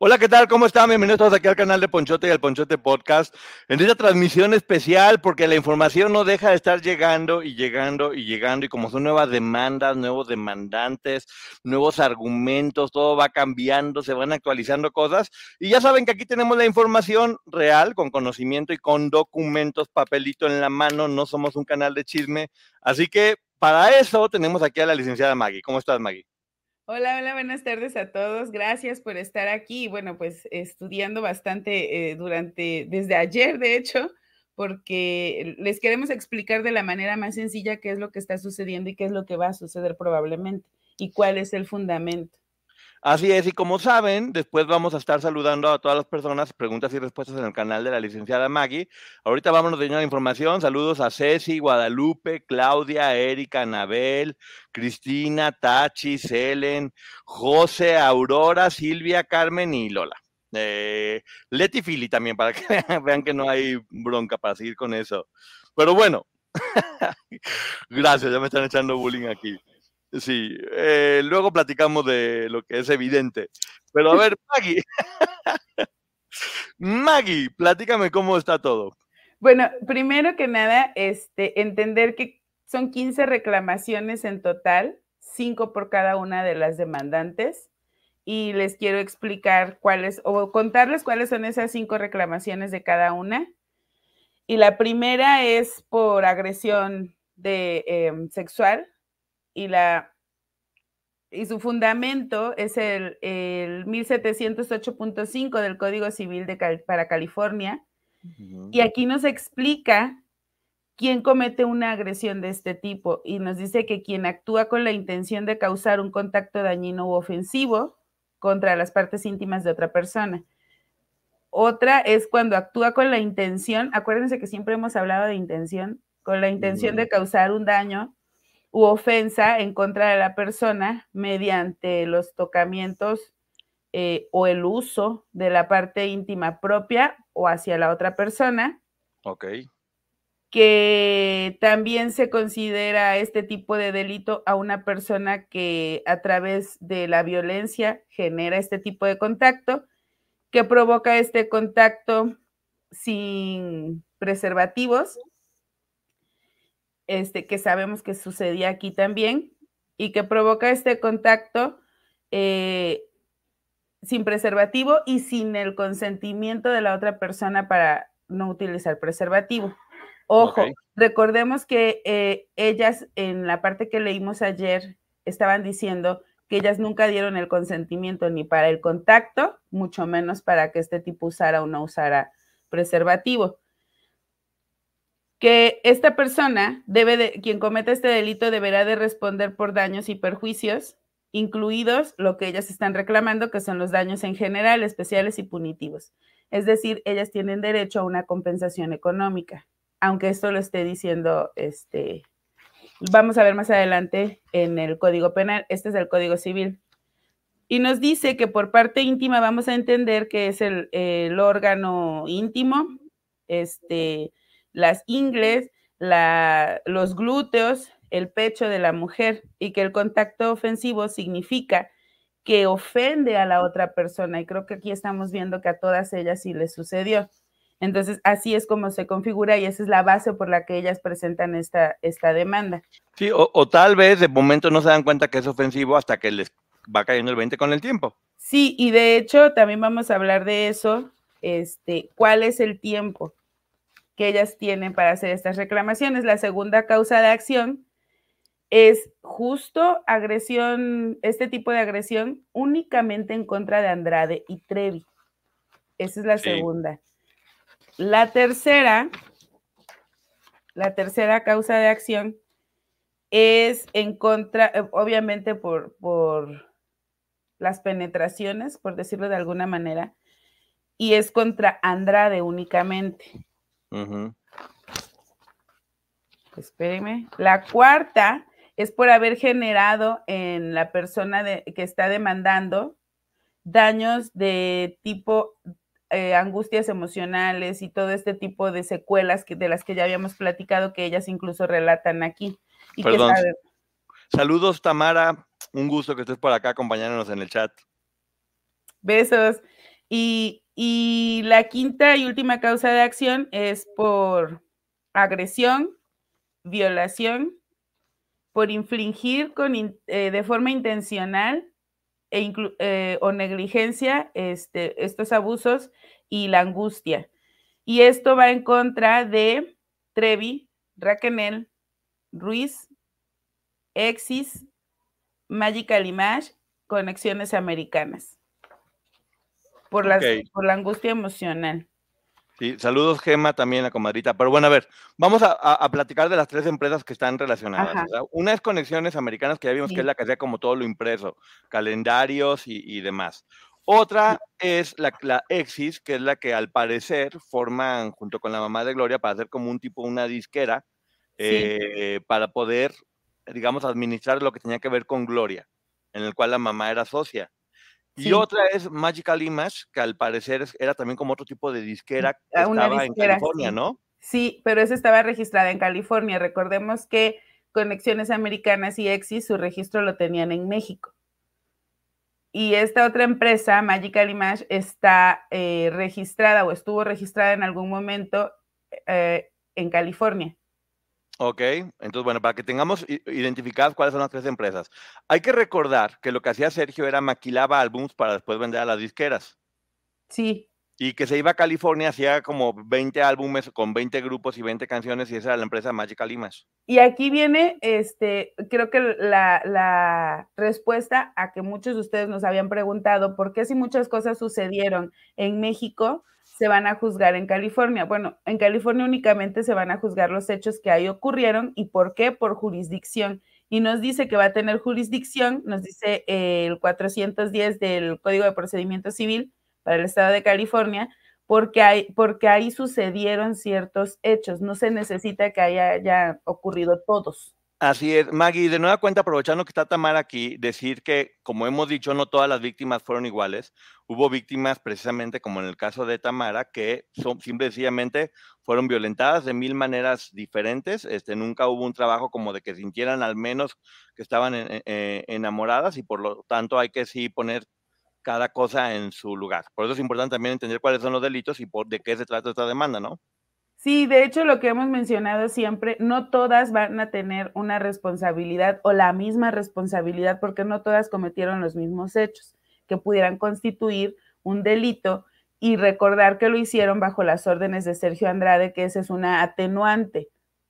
Hola, ¿qué tal? ¿Cómo están? Bienvenidos todos aquí al canal de Ponchote y al Ponchote Podcast. En esta transmisión especial, porque la información no deja de estar llegando y llegando y llegando, y como son nuevas demandas, nuevos demandantes, nuevos argumentos, todo va cambiando, se van actualizando cosas. Y ya saben que aquí tenemos la información real, con conocimiento y con documentos, papelito en la mano. No somos un canal de chisme. Así que para eso tenemos aquí a la licenciada Maggie. ¿Cómo estás, Maggie? Hola, hola, buenas tardes a todos. Gracias por estar aquí. Bueno, pues estudiando bastante eh, durante, desde ayer, de hecho, porque les queremos explicar de la manera más sencilla qué es lo que está sucediendo y qué es lo que va a suceder probablemente y cuál es el fundamento. Así es, y como saben, después vamos a estar saludando a todas las personas, preguntas y respuestas en el canal de la licenciada Maggie. Ahorita vámonos de la información. Saludos a Ceci, Guadalupe, Claudia, Erika, Anabel, Cristina, Tachi, Selen, José, Aurora, Silvia, Carmen y Lola. Eh, Leti Fili también, para que vean que no hay bronca para seguir con eso. Pero bueno, gracias, ya me están echando bullying aquí. Sí, eh, luego platicamos de lo que es evidente. Pero a ver, Maggie, Maggie, platícame cómo está todo. Bueno, primero que nada, este, entender que son 15 reclamaciones en total, 5 por cada una de las demandantes. Y les quiero explicar cuáles, o contarles cuáles son esas cinco reclamaciones de cada una. Y la primera es por agresión de, em, sexual, y, la, y su fundamento es el, el 1708.5 del Código Civil de para California. Y aquí nos explica quién comete una agresión de este tipo y nos dice que quien actúa con la intención de causar un contacto dañino u ofensivo contra las partes íntimas de otra persona. Otra es cuando actúa con la intención, acuérdense que siempre hemos hablado de intención, con la intención de causar un daño u ofensa en contra de la persona mediante los tocamientos eh, o el uso de la parte íntima propia o hacia la otra persona. Ok. Que también se considera este tipo de delito a una persona que a través de la violencia genera este tipo de contacto, que provoca este contacto sin preservativos este, que sabemos que sucedía aquí también y que provoca este contacto eh, sin preservativo y sin el consentimiento de la otra persona para no utilizar preservativo. Ojo, recordemos que eh, ellas en la parte que leímos ayer estaban diciendo que ellas nunca dieron el consentimiento ni para el contacto, mucho menos para que este tipo usara o no usara preservativo que esta persona debe de, quien cometa este delito deberá de responder por daños y perjuicios, incluidos lo que ellas están reclamando, que son los daños en general, especiales y punitivos. Es decir, ellas tienen derecho a una compensación económica, aunque esto lo esté diciendo, este, vamos a ver más adelante en el Código Penal, este es el Código Civil. Y nos dice que por parte íntima vamos a entender que es el, el órgano íntimo, este, las ingles, los glúteos, el pecho de la mujer y que el contacto ofensivo significa que ofende a la otra persona. Y creo que aquí estamos viendo que a todas ellas sí les sucedió. Entonces, así es como se configura y esa es la base por la que ellas presentan esta, esta demanda. Sí, o, o tal vez de momento no se dan cuenta que es ofensivo hasta que les va cayendo el 20 con el tiempo. Sí, y de hecho también vamos a hablar de eso, este, cuál es el tiempo que ellas tienen para hacer estas reclamaciones. La segunda causa de acción es justo agresión, este tipo de agresión únicamente en contra de Andrade y Trevi. Esa es la Sí. segunda. La tercera, la tercera causa de acción es en contra, eh, obviamente por, por las penetraciones, por decirlo de alguna manera, y es contra Andrade únicamente. Espéreme. La cuarta es por haber generado en la persona de- que está demandando daños de tipo eh, angustias emocionales y todo este tipo de secuelas que, de las que ya habíamos platicado, que ellas incluso relatan aquí. Y que Perdón. sabe- Saludos, Tamara. Un gusto que estés por acá acompañándonos en el chat. Besos. Y, la quinta y última causa de acción es por agresión, violación, por infligir con eh, de forma intencional e eh, o negligencia este, estos abusos y la angustia. Y esto va en contra de Trevi, Raquenel, Ruiz, Exis, Magical Image, Conexiones Americanas. Por, las, por la angustia emocional. Sí, saludos, Gema, también la comadrita. Pero bueno, a ver, vamos a, a- a platicar de las tres empresas que están relacionadas. Una es Conexiones Americanas, que ya vimos Sí. que es la que hacía como todo lo impreso, calendarios y, y demás. Otra es la, la Exis, que es la que al parecer forman junto con la mamá de Gloria para hacer como un tipo, una disquera, Sí. eh, para poder, digamos, administrar lo que tenía que ver con Gloria, en el cual la mamá era socia. Y otra es Magical Image, que al parecer era también como otro tipo de disquera que una estaba en California, sí. ¿no? Sí, pero esa estaba registrada en California. Recordemos que Conexiones Americanas y Exis su registro lo tenían en México. Y esta otra empresa, Magical Image, está eh, registrada o estuvo registrada en algún momento eh, en California. Ok, entonces bueno, para que tengamos identificadas cuáles son las tres empresas. Hay que recordar que lo que hacía Sergio era maquilaba álbums para después vender a las disqueras. Sí, Y que se iba a California, hacía como 20 álbumes con 20 grupos y 20 canciones y esa era la empresa Magical Image. Y aquí viene, este, creo que la, la respuesta a que muchos de ustedes nos habían preguntado, ¿por qué si muchas cosas sucedieron en México, se van a juzgar en California? Bueno, en California únicamente se van a juzgar los hechos que ahí ocurrieron y por qué, por jurisdicción. Y nos dice que va a tener jurisdicción, nos dice eh, el 410 del Código de Procedimiento Civil para el Estado de California, porque, hay, porque ahí sucedieron ciertos hechos. No se necesita que haya, haya ocurrido todos. Así es, Maggie, de nueva cuenta, aprovechando que está Tamara aquí, decir que, como hemos dicho, no todas las víctimas fueron iguales. Hubo víctimas, precisamente como en el caso de Tamara, que son, simple y sencillamente fueron violentadas de mil maneras diferentes. Este, nunca hubo un trabajo como de que sintieran al menos que estaban eh, enamoradas y por lo tanto hay que sí poner cada cosa en su lugar. Por eso es importante también entender cuáles son los delitos y por de qué se trata esta demanda, ¿no? Sí, de hecho lo que hemos mencionado siempre, no todas van a tener una responsabilidad o la misma responsabilidad porque no todas cometieron los mismos hechos que pudieran constituir un delito y recordar que lo hicieron bajo las órdenes de Sergio Andrade, que esa es una atenuante.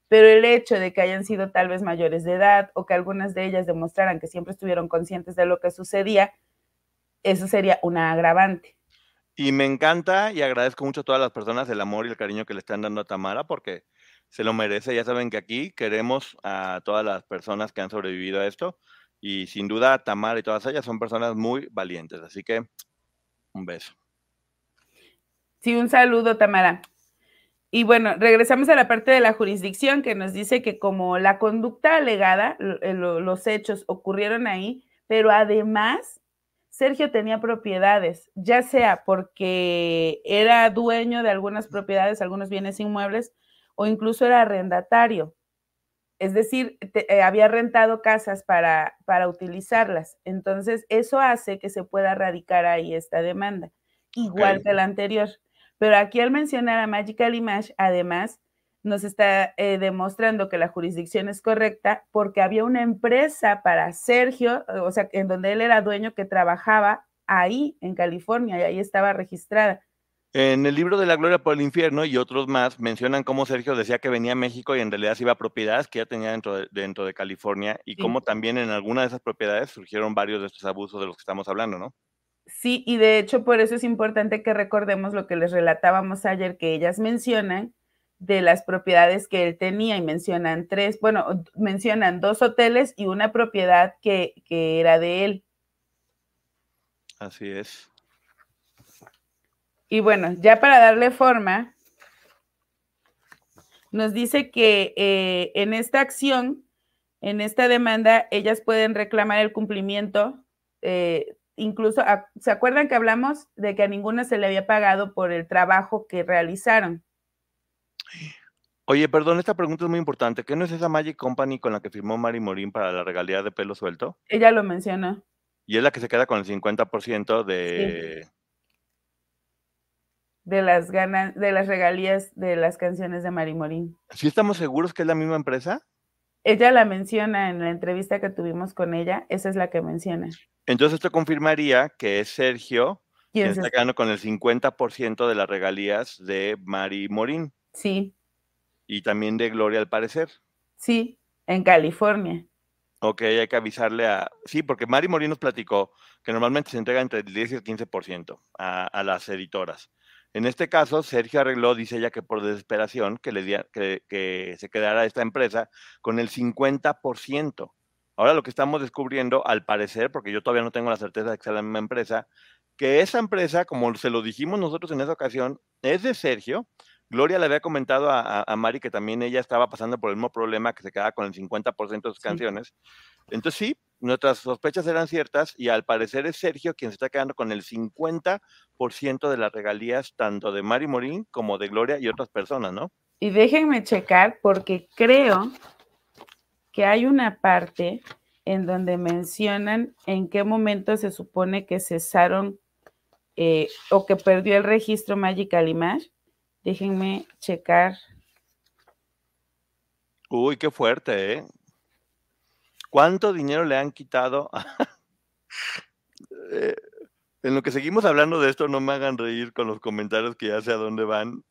Pero el hecho de que hayan sido tal vez mayores de edad o que algunas de ellas demostraran que siempre estuvieron conscientes de lo que sucedía, eso sería una agravante. Y me encanta y agradezco mucho a todas las personas el amor y el cariño que le están dando a Tamara porque se lo merece. Ya saben que aquí queremos a todas las personas que han sobrevivido a esto y sin duda Tamara y todas ellas son personas muy valientes. Así que un beso. Sí, un saludo, Tamara. Y bueno, regresamos a la parte de la jurisdicción que nos dice que como la conducta alegada, lo- lo- los hechos ocurrieron ahí, pero además Sergio tenía propiedades, ya sea porque era dueño de algunas propiedades, algunos bienes inmuebles, o incluso era arrendatario. Es decir, te- eh, había rentado casas para, para utilizarlas. Entonces, eso hace que se pueda radicar ahí esta demanda, igual que la anterior. Pero aquí al mencionar a Magical Image, además, nos está eh, demostrando que la jurisdicción es correcta porque había una empresa para Sergio, o sea, en donde él era dueño que trabajaba ahí en California y ahí estaba registrada. En el libro de la Gloria por el Infierno y otros más mencionan cómo Sergio decía que venía a México y en realidad se iba a propiedades que ya tenía dentro de, dentro de California y cómo también en alguna de esas propiedades surgieron varios de estos abusos de los que estamos hablando, ¿no? Sí, y de hecho por eso es importante que recordemos lo que les relatábamos ayer, que ellas mencionan de las propiedades que él tenía y mencionan tres, bueno, mencionan dos hoteles y una propiedad que, que era de él. Así es. Y bueno, ya para darle forma, nos dice que eh, en esta acción, en esta demanda, ellas pueden reclamar el cumplimiento. Eh, incluso, ¿se acuerdan que hablamos de que a ninguna se le había pagado por el trabajo que realizaron? Oye, perdón, esta pregunta es muy importante. ¿Qué no es esa Magic Company con la que firmó Mari Morín para la regalía de pelo suelto? Ella lo mencionó. Y es la que se queda con el 50% de, de las ganas, de las regalías de las canciones de Mari Morín. ¿Sí estamos seguros que es la misma empresa? Ella la menciona en la entrevista que tuvimos con ella, esa es la que menciona. Entonces esto confirmaría que es Sergio quien está quedando con el 50% de las regalías de Mari Morín. Sí. Y también de Gloria al parecer. Sí, en California. Ok, hay que avisarle a... Sí, porque Mari Morín nos platicó que normalmente se entrega entre el 10 y el 15% a, a las editoras. En este caso, Sergio arregló, dice ella, que por desesperación, que, le que, se quedara esta empresa con el 50%. Ahora lo que estamos descubriendo, al parecer, porque yo todavía no tengo la certeza de que sea la misma empresa, que esa empresa, como se lo dijimos nosotros en esa ocasión, es de Sergio. Gloria le había comentado a, a Mari que también ella estaba pasando por el mismo problema, que se quedaba con el 50% de sus canciones. Entonces sí, nuestras sospechas eran ciertas y al parecer es Sergio quien se está quedando con el 50% de las regalías tanto de Mari Morín como de Gloria y otras personas, ¿no? Y déjenme checar porque creo que hay una parte en donde mencionan en qué momento se supone que cesaron eh, o que perdió el registro Magical Image. Déjenme checar. Uy, qué fuerte, ¿eh? ¿Cuánto dinero le han quitado? Eh, en lo que seguimos hablando de esto, no me hagan reír con los comentarios que ya sé a dónde van.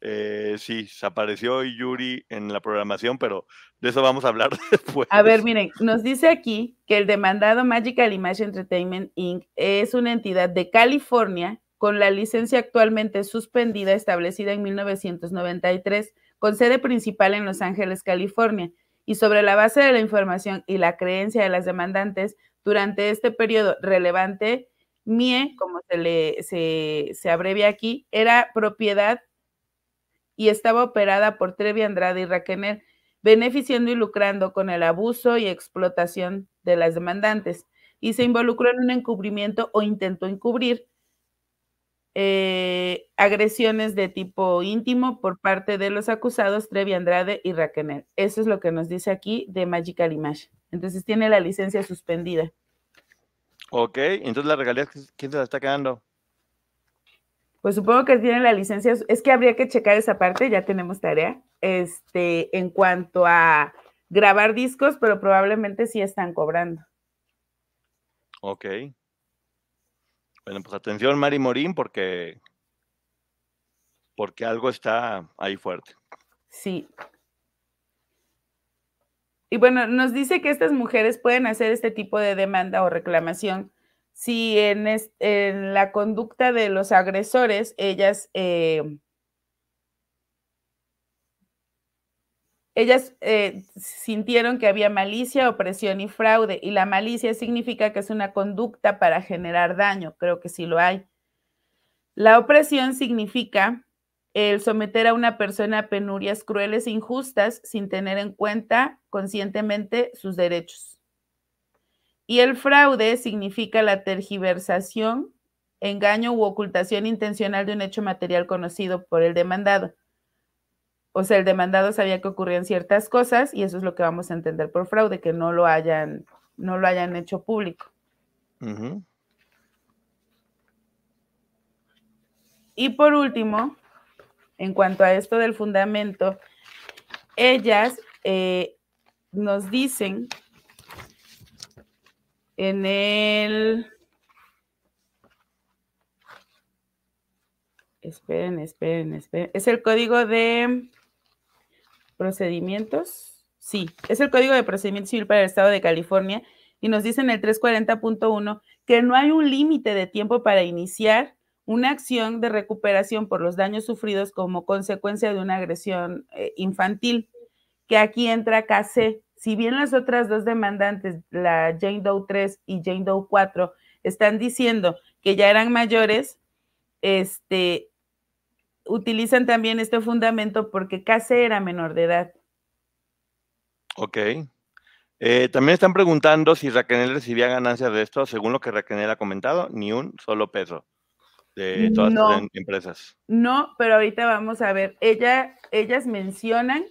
Eh, sí, se apareció Yuri en la programación, pero de eso vamos a hablar después. A ver, miren, nos dice aquí que el demandado Magical Image Entertainment Inc. es una entidad de California con la licencia actualmente suspendida establecida en 1993, con sede principal en Los Ángeles, California y sobre la base de la información y la creencia de las demandantes durante este periodo relevante, MIE, como se le se, abrevia aquí, era propiedad y estaba operada por Trevi Andrade y Raquenel, beneficiando y lucrando con el abuso y explotación de las demandantes, y se involucró en un encubrimiento o intentó encubrir eh, agresiones de tipo íntimo por parte de los acusados Trevi Andrade y Raquenel. Eso es lo que nos dice aquí de Magical Image. Entonces tiene la licencia suspendida. Ok, entonces la regalía, ¿quién se la está quedando? Pues supongo que tiene la licencia, es que habría que checar esa parte, ya tenemos tarea, este, en cuanto a grabar discos, pero probablemente sí están cobrando. Ok. Bueno, pues atención, Mari Morín, porque, porque algo está ahí fuerte. Sí. Y bueno, nos dice que estas mujeres pueden hacer este tipo de demanda o reclamación si en, en la conducta de los agresores ellas eh, Ellas eh, sintieron que había malicia, opresión y fraude, y la malicia significa que es una conducta para generar daño, creo que sí lo hay. La opresión significa el someter a una persona a penurias crueles e injustas sin tener en cuenta conscientemente sus derechos. Y el fraude significa la tergiversación, engaño u ocultación intencional de un hecho material conocido por el demandado o sea, el demandado sabía que ocurrían ciertas cosas y eso es lo que vamos a entender por fraude, que no lo hayan, no lo hayan hecho Y por último, en cuanto a esto del fundamento, ellas eh, nos dicen en el... Esperen, esperen, esperen. Es el código de procedimientos. Sí, es el código de procedimiento civil para el Estado de California y nos dice en el 340.1 que no hay un límite de tiempo para iniciar una acción de recuperación por los daños sufridos como consecuencia de una agresión eh, infantil, que aquí entra KC. Si bien las otras dos demandantes, la Jane Doe 3 y Jane Doe 4, están diciendo que ya eran mayores, este, utilizan también este fundamento porque KC era menor de edad. Ok. Eh, también están preguntando si Raquel recibía ganancias de esto. Según lo que Raquel ha comentado, ni un solo peso de todas las empresas. No, pero ahorita vamos a ver. Ella, ellas mencionan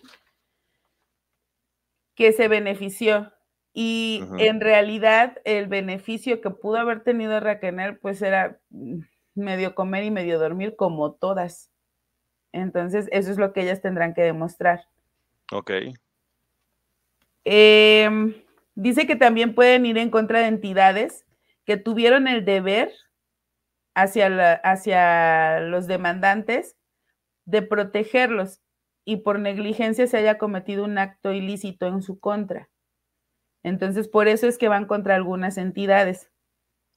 que se benefició y en realidad el beneficio que pudo haber tenido Raquel pues era medio comer y medio dormir como todas. Entonces, eso es lo que ellas tendrán que demostrar. Ok. Em, dice que también pueden ir en contra de entidades que tuvieron el deber hacia, hacia los demandantes de protegerlos y por negligencia se haya cometido un acto ilícito en su contra. Entonces, por eso es que van contra algunas entidades.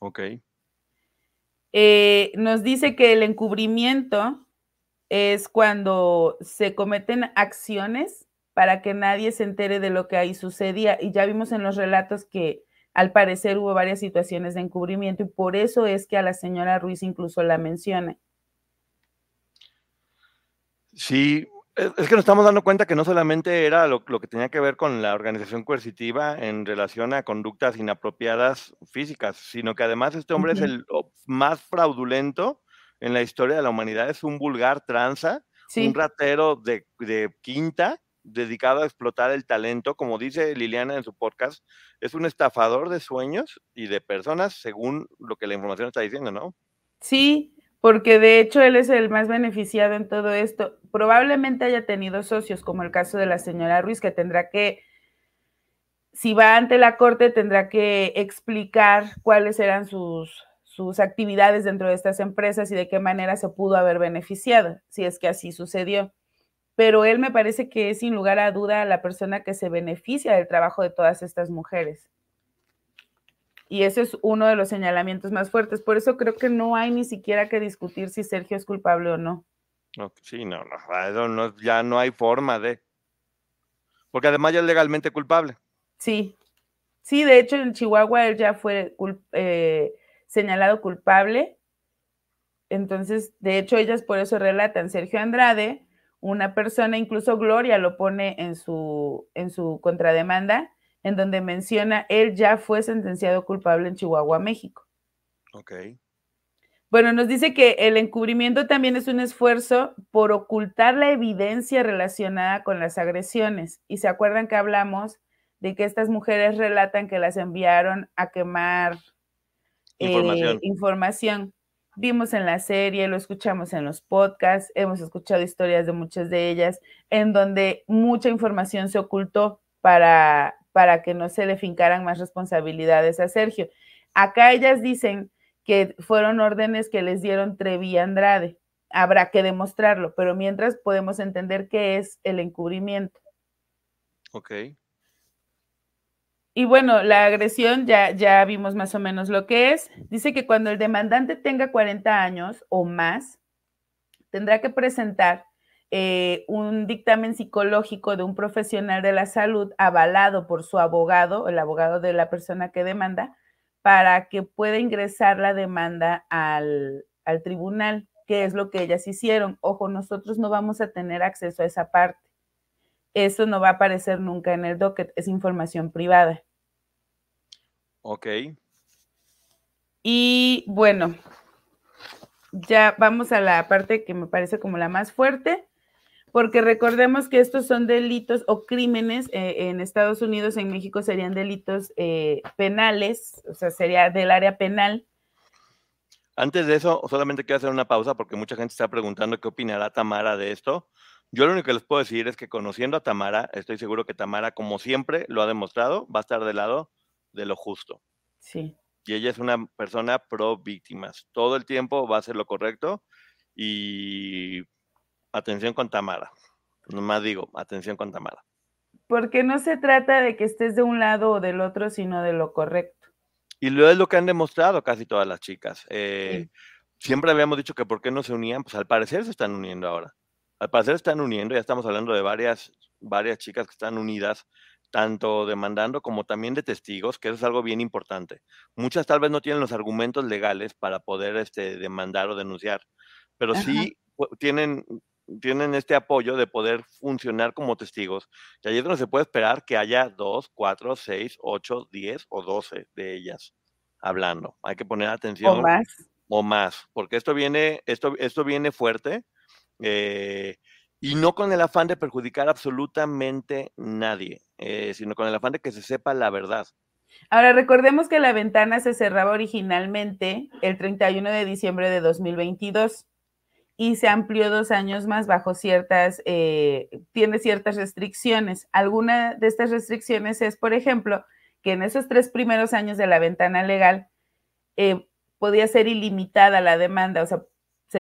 Ok. Eh, nos dice que el encubrimiento es cuando se cometen acciones para que nadie se entere de lo que ahí sucedía. Y ya vimos en los relatos que al parecer hubo varias situaciones de encubrimiento y por eso es que a la señora Ruiz incluso la menciona. Sí, es que nos estamos dando cuenta que no solamente era lo, que tenía que ver con la organización coercitiva en relación a conductas inapropiadas físicas, sino que además este hombre es el más fraudulento en la historia de la humanidad, es un vulgar tranza, un ratero de, de quinta, dedicado a explotar el talento, como dice Liliana en su podcast, es un estafador de sueños y de personas según lo que la información está diciendo, ¿no? Sí, porque de hecho él es el más beneficiado en todo esto. Probablemente haya tenido socios, como el caso de la señora Ruiz, que tendrá que, si va ante la corte, tendrá que explicar cuáles eran sus, sus actividades dentro de estas empresas y de qué manera se pudo haber beneficiado, si es que así sucedió pero él me parece que es sin lugar a duda la persona que se beneficia del trabajo de todas estas mujeres. Y ese es uno de los señalamientos más fuertes. Por eso creo que no hay ni siquiera que discutir si Sergio es culpable o no. sí, no, no, ya no hay forma de. Porque además ya es legalmente culpable. Sí, sí, de hecho en Chihuahua él ya fue eh, señalado culpable. Entonces, de hecho, ellas por eso relatan. Sergio Andrade una persona, incluso Gloria lo pone en su, en su contrademanda, en donde menciona, él ya fue sentenciado culpable en Chihuahua, México. Ok. Bueno, nos dice que el encubrimiento también es un esfuerzo por ocultar la evidencia relacionada con las agresiones. Y se acuerdan que hablamos de que estas mujeres relatan que las enviaron a quemar información. Eh, información vimos en la serie, lo escuchamos en los podcasts, hemos escuchado historias de muchas de ellas, en donde mucha información se ocultó para, para que no se le fincaran más responsabilidades a Sergio. Acá ellas dicen que fueron órdenes que les dieron Trevi y Andrade. Habrá que demostrarlo, pero mientras podemos entender qué es el encubrimiento. Ok. Y bueno, la agresión ya, ya vimos más o menos lo que es. Dice que cuando el demandante tenga 40 años o más, tendrá que presentar eh, un dictamen psicológico de un profesional de la salud avalado por su abogado, el abogado de la persona que demanda, para que pueda ingresar la demanda al, al tribunal, que es lo que ellas hicieron. Ojo, nosotros no vamos a tener acceso a esa parte. Eso no va a aparecer nunca en el docket, es información privada. Ok. Y bueno, ya vamos a la parte que me parece como la más fuerte, porque recordemos que estos son delitos o crímenes eh, en Estados Unidos, en México serían delitos eh, penales, o sea, sería del área penal. Antes de eso, solamente quiero hacer una pausa porque mucha gente está preguntando qué opinará Tamara de esto. Yo lo único que les puedo decir es que conociendo a Tamara, estoy seguro que Tamara, como siempre lo ha demostrado, va a estar del lado de lo justo. Sí. Y ella es una persona pro víctimas. Todo el tiempo va a hacer lo correcto y atención con Tamara. Nomás digo, atención con Tamara. Porque no se trata de que estés de un lado o del otro, sino de lo correcto. Y lo es lo que han demostrado casi todas las chicas. Eh, siempre habíamos dicho que por qué no se unían, pues al parecer se están uniendo ahora. Al parecer están uniendo, ya estamos hablando de varias, varias chicas que están unidas, tanto demandando como también de testigos, que eso es algo bien importante. Muchas tal vez no tienen los argumentos legales para poder este, demandar o denunciar, pero sí tienen tienen este apoyo de poder funcionar como testigos. Y ahí es donde se puede esperar que haya dos, cuatro, seis, ocho, diez o doce de ellas hablando. Hay que poner atención. O más. O más, porque esto viene, esto, esto viene fuerte eh, y no con el afán de perjudicar absolutamente nadie, eh, sino con el afán de que se sepa la verdad. Ahora, recordemos que la ventana se cerraba originalmente el 31 de diciembre de 2022 y se amplió dos años más bajo ciertas, eh, tiene ciertas restricciones. Alguna de estas restricciones es, por ejemplo, que en esos tres primeros años de la ventana legal eh, podía ser ilimitada la demanda, o sea,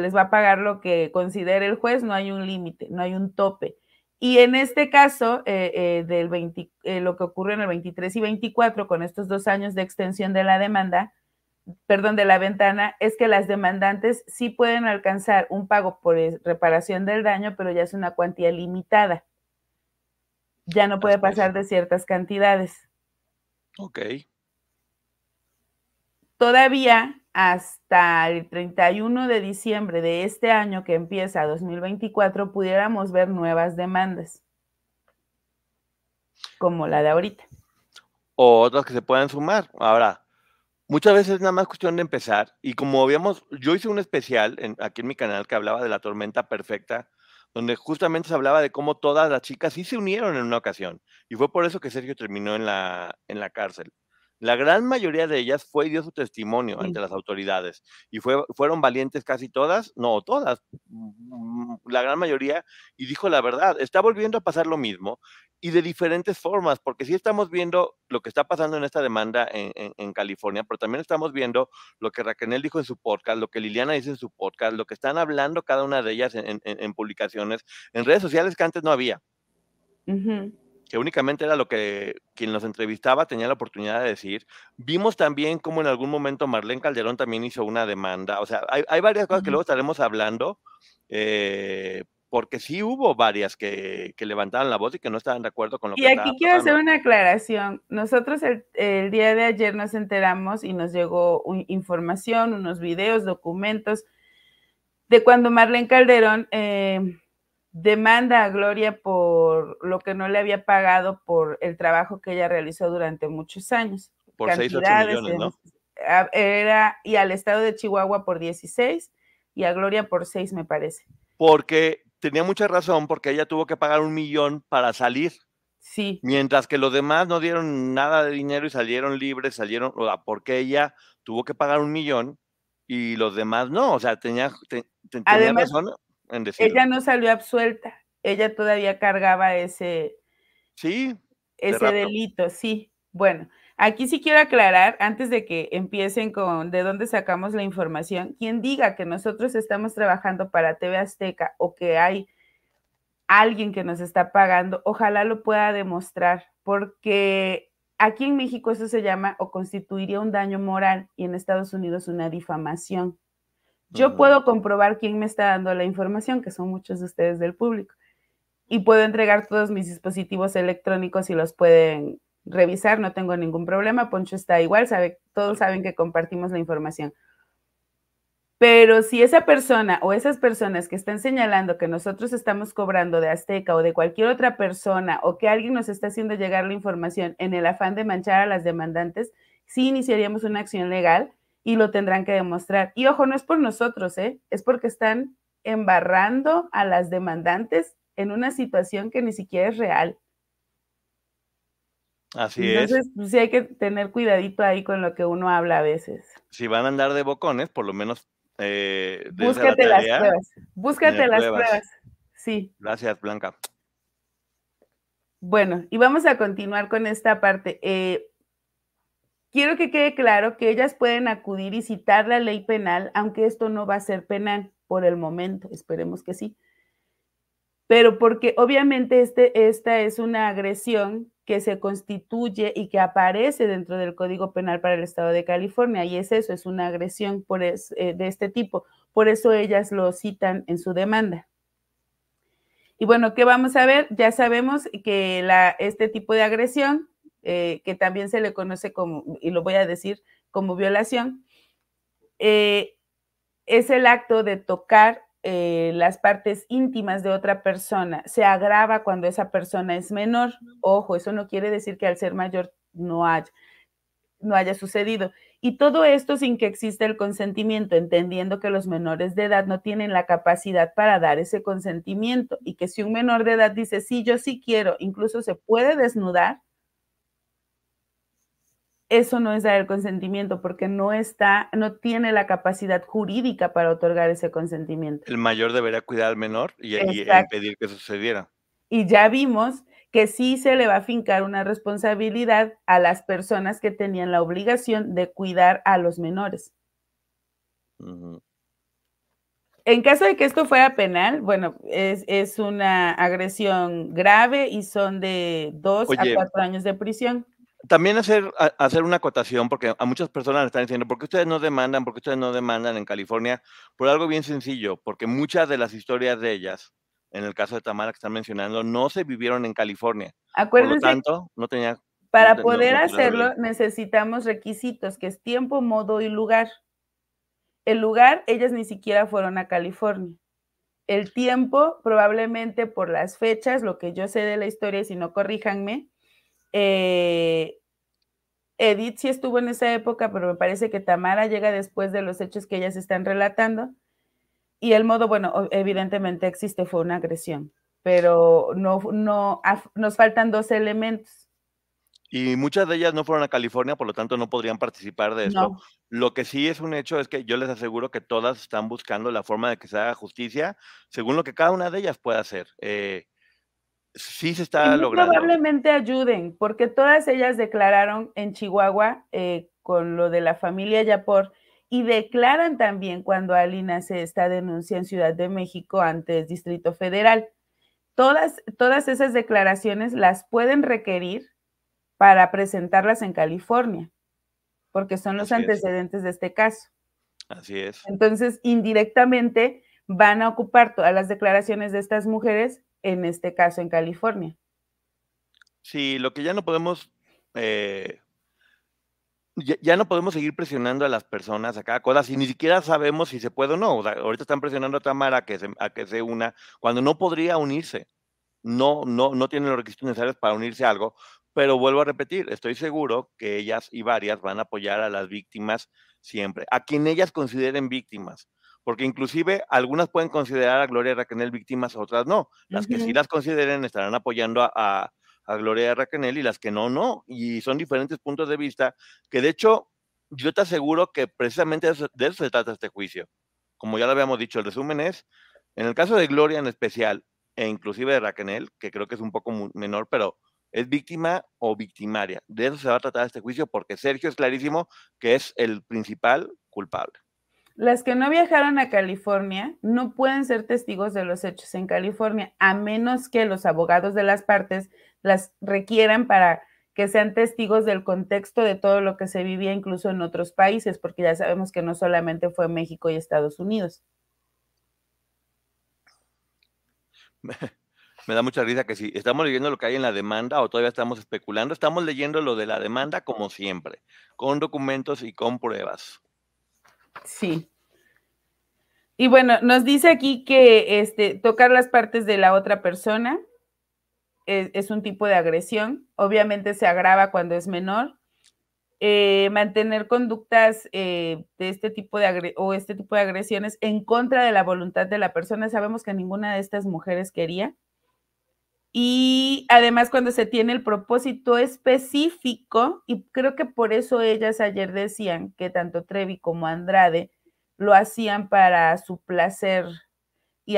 les va a pagar lo que considere el juez, no hay un límite, no hay un tope. Y en este caso, eh, eh, del 20, eh, lo que ocurre en el 23 y 24, con estos dos años de extensión de la demanda, perdón, de la ventana, es que las demandantes sí pueden alcanzar un pago por reparación del daño, pero ya es una cuantía limitada. Ya no puede pasar de ciertas cantidades. Ok. Todavía hasta el 31 de diciembre de este año que empieza 2024 pudiéramos ver nuevas demandas, como la de ahorita. O otras que se puedan sumar. Ahora, muchas veces es nada más cuestión de empezar. Y como habíamos, yo hice un especial aquí en mi canal que hablaba de la tormenta perfecta, donde justamente se hablaba de cómo todas las chicas sí se unieron en una ocasión. Y fue por eso que Sergio terminó en la, en la cárcel. La gran mayoría de ellas fue y dio su testimonio ante las autoridades y fue, fueron valientes casi todas, no todas, mm, la gran mayoría, y dijo la verdad. Está volviendo a pasar lo mismo y de diferentes formas, porque sí estamos viendo lo que está pasando en esta demanda en, California, pero también estamos viendo lo que Raquel dijo en su podcast, lo que Liliana dice en su podcast, lo que están hablando cada una de ellas en, publicaciones, en redes sociales que antes no había que únicamente era lo que quien nos entrevistaba tenía la oportunidad de decir. Vimos también cómo en algún momento Marlene Calderón también hizo una demanda. O sea, hay, varias cosas que luego estaremos hablando, eh, porque sí hubo varias que, que, levantaron la voz y que no estaban de acuerdo con lo y que Y aquí quiero hacer una aclaración. Nosotros el, día de ayer nos enteramos y nos llegó información, unos videos, documentos de cuando Marlene Calderón... Eh, demanda a Gloria por lo que no le había pagado por el trabajo que ella realizó durante muchos años. Por 6, 8 millones, ¿no? Era, y al estado de Chihuahua por 16 y a Gloria por 6, me parece. Porque tenía mucha razón, porque ella tuvo que pagar un millón para salir. Sí. Mientras que los demás no dieron nada de dinero y salieron libres, salieron, porque ella tuvo que pagar un millón y los demás no, o sea, tenía, tenía razón ella no salió absuelta, ella todavía cargaba ese, sí, ese delito, sí. Bueno, aquí sí quiero aclarar, antes de que empiecen con de dónde sacamos la información, quien diga que nosotros estamos trabajando para TV Azteca o que hay alguien que nos está pagando, ojalá lo pueda demostrar, porque aquí en México eso se llama o constituiría un daño moral y en Estados Unidos una difamación. Yo puedo comprobar quién me está dando la información, que son muchos de ustedes del público, y puedo entregar todos mis dispositivos electrónicos y los pueden revisar, no tengo ningún problema, Poncho está igual, sabe, todos saben que compartimos la información. Pero si esa persona o esas personas que están señalando que nosotros estamos cobrando de Azteca o de cualquier otra persona o que alguien nos está haciendo llegar la información en el afán de manchar a las demandantes, sí iniciaríamos una acción legal y lo tendrán que demostrar. Y ojo, no es por nosotros, ¿eh? es porque están embarrando a las demandantes en una situación que ni siquiera es real. Así Entonces, pues, sí hay que tener cuidadito ahí con lo que uno habla a veces. Si van a andar de bocones, por lo menos eh, Búscate las pruebas. Búscate las pruebas. Sí. Gracias, Blanca. Bueno, y vamos a continuar con esta parte. Eh, quiero que quede claro que ellas pueden acudir y citar la ley penal, aunque esto no va a ser penal por el momento, esperemos que sí. Pero porque obviamente este, esta es una agresión que se constituye y que aparece dentro del Código Penal para el Estado de California. Y es eso, es una agresión eh, de este tipo. Por eso ellas lo citan en su demanda. Y bueno, ¿qué vamos a ver? Ya sabemos que este tipo de agresión, eh, que también se le conoce como, y lo voy a decir, como violación, eh, es el acto de tocar eh, las partes íntimas de otra persona se agrava cuando esa persona es menor. Ojo, eso no quiere decir que al ser mayor no haya, no haya sucedido. Y todo esto sin que exista el consentimiento, entendiendo que los menores de edad no tienen la capacidad para dar ese consentimiento y que si un menor de edad dice, sí, yo sí quiero, incluso se puede desnudar, eso no es dar el consentimiento porque no está, no tiene la capacidad jurídica para otorgar ese consentimiento. El mayor debería cuidar al menor y, impedir que sucediera. Y ya vimos que sí se le va a fincar una responsabilidad a las personas que tenían la obligación de cuidar a los menores. En caso de que esto fuera penal, bueno, es, una agresión grave y son de dos a cuatro años de prisión. También hacer, hacer una acotación, porque a muchas personas le están diciendo, ¿por qué ustedes no demandan? ¿Por qué ustedes no demandan en California? Por algo bien sencillo, porque muchas de las historias de ellas, en el caso de Tamara que están mencionando, no se vivieron en California. Acuérdense, Por lo tanto, no tenía... Para poder hacerlo necesitamos requisitos, que es tiempo, modo y lugar. El lugar, ellas ni siquiera fueron a California. El tiempo, probablemente por las fechas, lo que yo sé de la historia, si no corríjanme, eh, Edith sí estuvo en esa época, pero me parece que Tamara llega después de los hechos que ellas están relatando. Y el modo, bueno, evidentemente existe, fue una agresión, pero no, no, nos faltan dos elementos. Y muchas de ellas no fueron a California, por lo tanto no podrían participar de esto. Lo que sí es un hecho es que yo les aseguro que todas están buscando la forma de que se haga justicia según lo que cada una de ellas pueda hacer. Eh, sí se está logrando. Probablemente ayuden, porque todas ellas declararon en Chihuahua eh, con lo de la familia Yapor y declaran también cuando Alina se está denuncia en Ciudad de México ante el Distrito Federal. Todas, todas esas declaraciones las pueden requerir para presentarlas en California, porque son los antecedentes de este caso. Así es. Entonces, indirectamente van a ocupar todas las declaraciones de estas mujeres en este caso en California. Sí, lo que ya no podemos, eh, ya, no podemos seguir presionando a las personas a cada cosa si ni siquiera sabemos si se puede o no. ahorita están presionando a Tamara a que se, que se una cuando no podría unirse. No, no, no tiene los requisitos necesarios para unirse a algo, pero vuelvo a repetir, estoy seguro que ellas y varias van a apoyar a las víctimas siempre, a quien ellas consideren víctimas porque inclusive algunas pueden considerar a Gloria Raquel víctimas, otras no. Las que sí las consideren estarán apoyando a, a, Gloria Raquel y las que no, no. Y son diferentes puntos de vista que de hecho yo te aseguro que precisamente de eso, se trata este juicio. Como ya lo habíamos dicho, el resumen es, en el caso de Gloria en especial, e inclusive de Raquel, que creo que es un poco menor, pero es víctima o victimaria. De eso se va a tratar este juicio porque Sergio es clarísimo que es el principal culpable. Las que no viajaron a California no pueden ser testigos de los hechos en California, a menos que los abogados de las partes las requieran para que sean testigos del contexto de todo lo que se vivía incluso en otros países, porque ya sabemos que no solamente fue México y Estados Unidos. Me da mucha risa que si estamos leyendo lo que hay en la demanda o todavía estamos especulando, estamos leyendo lo de la demanda como siempre, con documentos y con pruebas. Sí. Y bueno, nos dice aquí que este, tocar las partes de la otra persona es, un tipo de agresión. Obviamente se agrava cuando es menor. Eh, mantener conductas eh, de este tipo de o este tipo de agresiones en contra de la voluntad de la persona. Sabemos que ninguna de estas mujeres quería. Y además cuando se tiene el propósito específico, y creo que por eso ellas ayer decían que tanto Trevi como Andrade lo hacían para su placer. Y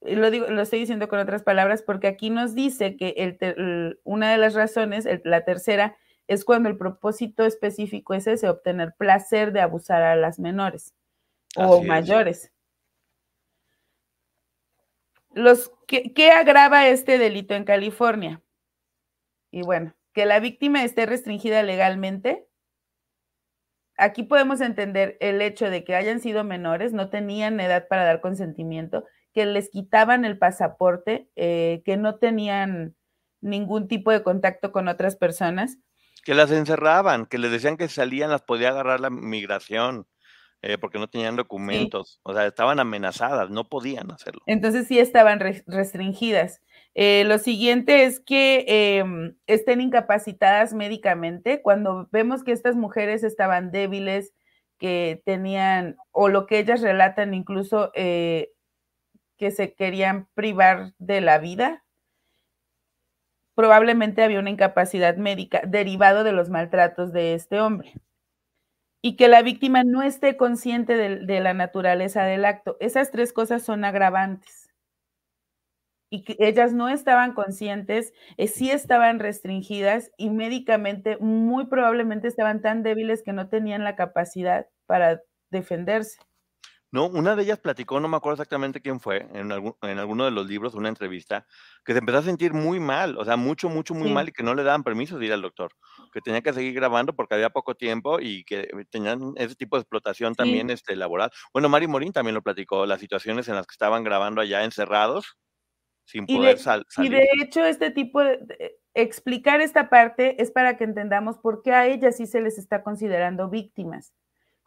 lo, digo, lo estoy diciendo con otras palabras porque aquí nos dice que el una de las razones, la tercera, es cuando el propósito específico es ese, obtener placer de abusar a las menores o mayores. Los, ¿qué, agrava este delito en California? Y bueno, que la víctima esté restringida legalmente. Aquí podemos entender el hecho de que hayan sido menores, no tenían edad para dar consentimiento, que les quitaban el pasaporte, eh, que no tenían ningún tipo de contacto con otras personas. Que las encerraban, que les decían que salían, las podía agarrar la migración. Eh, porque no tenían documentos, o sea, estaban amenazadas, no podían hacerlo. Entonces sí estaban restringidas. Eh, lo siguiente es que em, estén incapacitadas médicamente. Cuando vemos que estas mujeres estaban débiles, que tenían, o lo que ellas relatan incluso, eh, que se querían privar de la vida, probablemente había una incapacidad médica derivado de los maltratos de este hombre y que la víctima no esté consciente de, la naturaleza del acto. Esas tres cosas son agravantes. Y que ellas no estaban conscientes, eh, sí estaban restringidas y médicamente muy probablemente estaban tan débiles que no tenían la capacidad para defenderse. No, una de ellas platicó, no me acuerdo exactamente quién fue, en, en alguno de los libros, una entrevista, que se empezó a sentir muy mal, o sea, mucho, mucho, muy mal y que no le daban permiso de ir al doctor, que tenía que seguir grabando porque había poco tiempo y que tenían ese tipo de explotación también este, laboral. Bueno, Mari Morín también lo platicó, las situaciones en las que estaban grabando allá encerrados sin poder salir. Y de hecho, este tipo de, explicar esta parte es para que entendamos por qué a ellas sí se les está considerando víctimas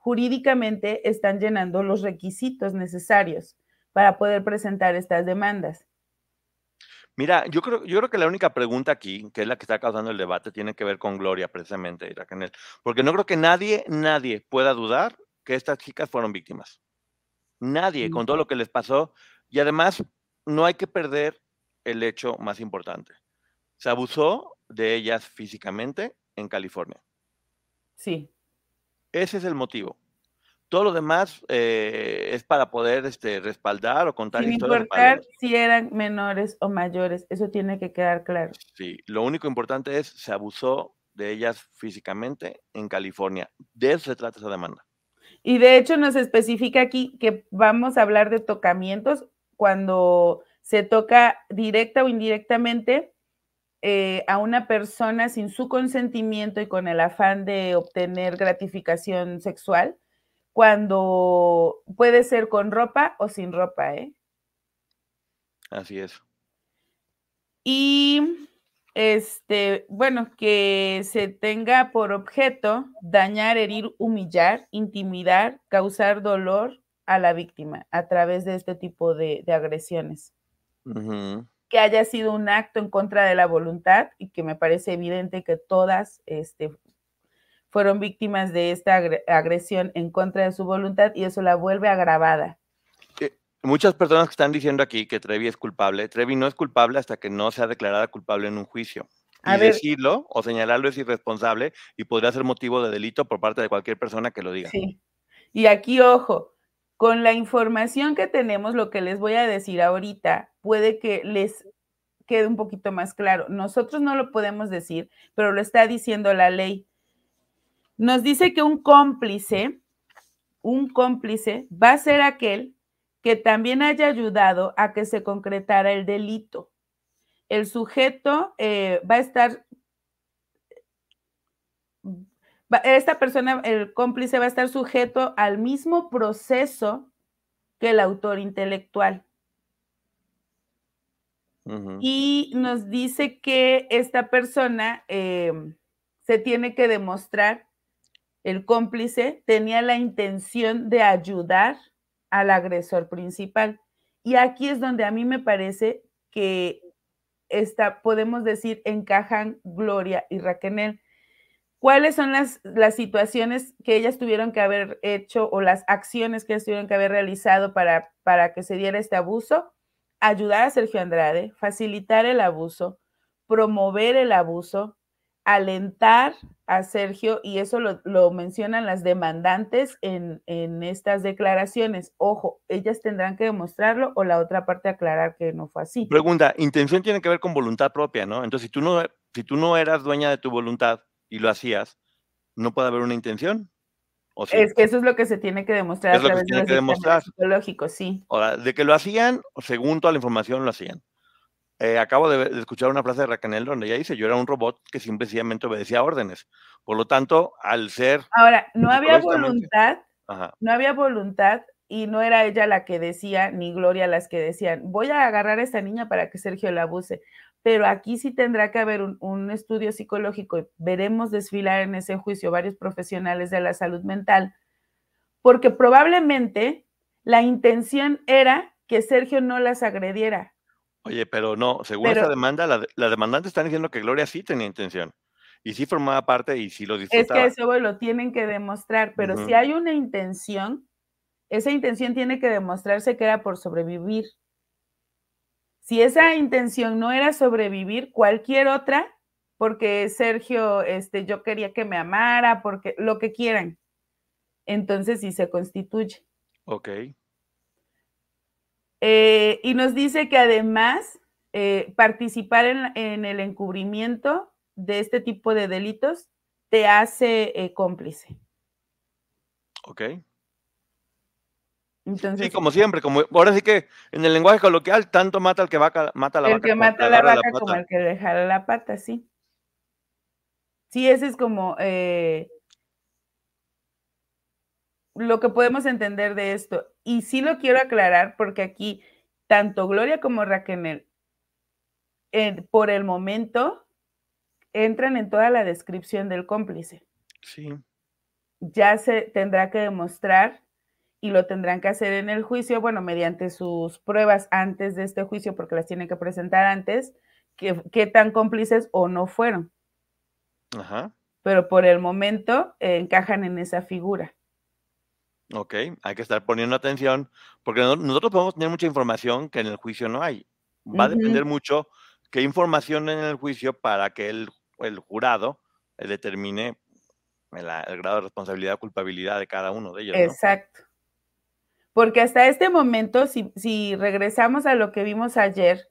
jurídicamente están llenando los requisitos necesarios para poder presentar estas demandas. Mira, yo creo, yo creo que la única pregunta aquí, que es la que está causando el debate, tiene que ver con Gloria, precisamente, Raquel, porque no creo que nadie, nadie pueda dudar que estas chicas fueron víctimas. Nadie, con todo lo que les pasó. Y además, no hay que perder el hecho más importante. Se abusó de ellas físicamente en California. Sí. Ese es el motivo. Todo lo demás eh, es para poder este, respaldar o contar Sin historias. importar si eran menores o mayores, eso tiene que quedar claro. Sí, lo único importante es se abusó de ellas físicamente en California. De eso se trata esa demanda. Y de hecho nos especifica aquí que vamos a hablar de tocamientos cuando se toca directa o indirectamente eh, a una persona sin su consentimiento y con el afán de obtener gratificación sexual, cuando puede ser con ropa o sin ropa, ¿eh? Así es. Y este, bueno, que se tenga por objeto dañar, herir, humillar, intimidar, causar dolor a la víctima a través de este tipo de, agresiones que haya sido un acto en contra de la voluntad y que me parece evidente que todas este, fueron víctimas de esta agresión en contra de su voluntad y eso la vuelve agravada. Eh, muchas personas que están diciendo aquí que Trevi es culpable, Trevi no es culpable hasta que no sea declarada culpable en un juicio. y decirlo o señalarlo es irresponsable y podría ser motivo de delito por parte de cualquier persona que lo diga. Sí. Y aquí, ojo, con la información que tenemos, lo que les voy a decir ahorita puede que les quede un poquito más claro. Nosotros no lo podemos decir, pero lo está diciendo la ley. Nos dice que un cómplice, un cómplice va a ser aquel que también haya ayudado a que se concretara el delito. El sujeto eh, va a estar esta persona, el cómplice va a estar sujeto al mismo proceso que el autor intelectual. y nos dice que esta persona em, se tiene que demostrar, el cómplice tenía la intención de ayudar al agresor principal. Y aquí es donde a mí me parece que está, podemos decir, encajan Gloria y Raquel. ¿Cuáles son las, las situaciones que ellas tuvieron que haber hecho o las acciones que ellas tuvieron que haber realizado para, para que se diera este abuso? Ayudar a Sergio Andrade, facilitar el abuso, promover el abuso, alentar a Sergio, y eso lo, mencionan las demandantes en, en, estas declaraciones. Ojo, ellas tendrán que demostrarlo o la otra parte aclarar que no fue así. Pregunta, intención tiene que ver con voluntad propia, ¿no? Entonces, si tú no, si tú no eras dueña de tu voluntad y lo hacías, ¿no puede haber una intención? ¿O Es que eso es lo que se tiene que demostrar es a través de que demostrar. psicológico, sí. Ahora, de que lo hacían, según toda la información, lo hacían. Eh, acabo de, escuchar una frase de Raquel donde ella dice, yo era un robot que simplemente obedecía órdenes. Por lo tanto, al ser... Ahora, no había voluntad, no había voluntad y no era ella la que decía, ni Gloria las que decían, voy a agarrar a esta niña para que Sergio la abuse. Pero aquí sí tendrá que haber un, un estudio psicológico y veremos desfilar en ese juicio varios profesionales de la salud mental, porque probablemente la intención era que Sergio no las agrediera, Oye, pero no, según esa demanda, la, la, demandante están diciendo que Gloria sí tenía intención y sí formaba parte y sí lo disfrutaba. Es que eso lo tienen que demostrar, pero si hay una intención, esa intención tiene que demostrarse que era por sobrevivir. Si esa intención no era sobrevivir, cualquier otra, porque Sergio, este, yo quería que me amara, porque lo que quieran, entonces sí se constituye. Ok. Eh, y nos dice que además eh, participar en, el encubrimiento de este tipo de delitos te hace eh, cómplice. Ok. Entonces, sí, como siempre, como ahora sí que en el lenguaje coloquial, tanto mata al que vaca, mata la el vaca. El que mata a la vaca como el que deja la pata, sí. Sí, ese es como lo que podemos entender de esto. Y sí lo quiero aclarar porque aquí tanto Gloria como Raquel, por el momento, entran en toda la descripción del cómplice. Sí. Ya se tendrá que demostrar y lo tendrán que hacer en el juicio, bueno, mediante sus pruebas antes de este juicio, porque las tienen que presentar antes, qué tan cómplices o no fueron. Ajá. Pero por el momento eh, encajan en esa figura. Ok, hay que estar poniendo atención, porque nosotros podemos tener mucha información que en el juicio no hay. Va a depender mucho qué información en el juicio para que el, jurado eh, determine el, grado de responsabilidad o culpabilidad de cada uno de ellos. Exacto. Porque hasta este momento, si, si regresamos a lo que vimos ayer,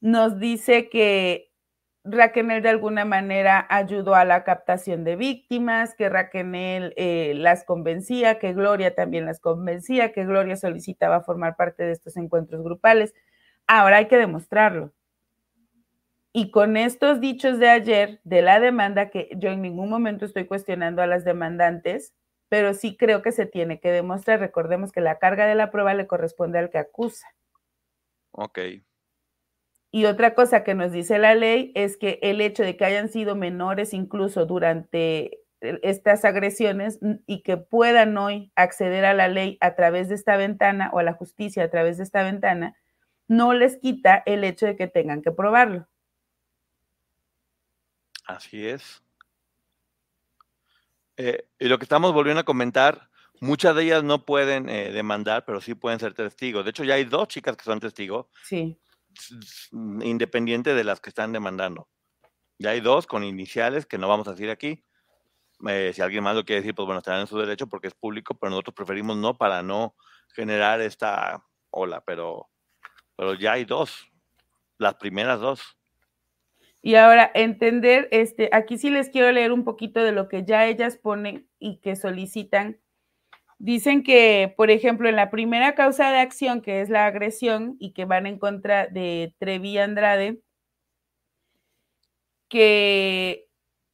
nos dice que Raquel de alguna manera ayudó a la captación de víctimas, que Raquel eh, las convencía, que Gloria también las convencía, que Gloria solicitaba formar parte de estos encuentros grupales. Ahora hay que demostrarlo. Y con estos dichos de ayer de la demanda, que yo en ningún momento estoy cuestionando a las demandantes, pero sí creo que se tiene que demostrar. Recordemos que la carga de la prueba le corresponde al que acusa. Ok. Y otra cosa que nos dice la ley es que el hecho de que hayan sido menores incluso durante estas agresiones y que puedan hoy acceder a la ley a través de esta ventana o a la justicia a través de esta ventana, no les quita el hecho de que tengan que probarlo. Así es. Eh, y lo que estamos volviendo a comentar, muchas de ellas no pueden eh, demandar, pero sí pueden ser testigos. De hecho, ya hay dos chicas que son testigos. Sí independiente de las que están demandando. Ya hay dos con iniciales que no vamos a decir aquí. Eh, si alguien más lo quiere decir, pues bueno, estarán en su derecho porque es público, pero nosotros preferimos no para no generar esta ola, pero pero ya hay dos, las primeras dos. Y ahora, entender, este, aquí sí les quiero leer un poquito de lo que ya ellas ponen y que solicitan. Dicen que, por ejemplo, en la primera causa de acción, que es la agresión y que van en contra de Trevi Andrade, que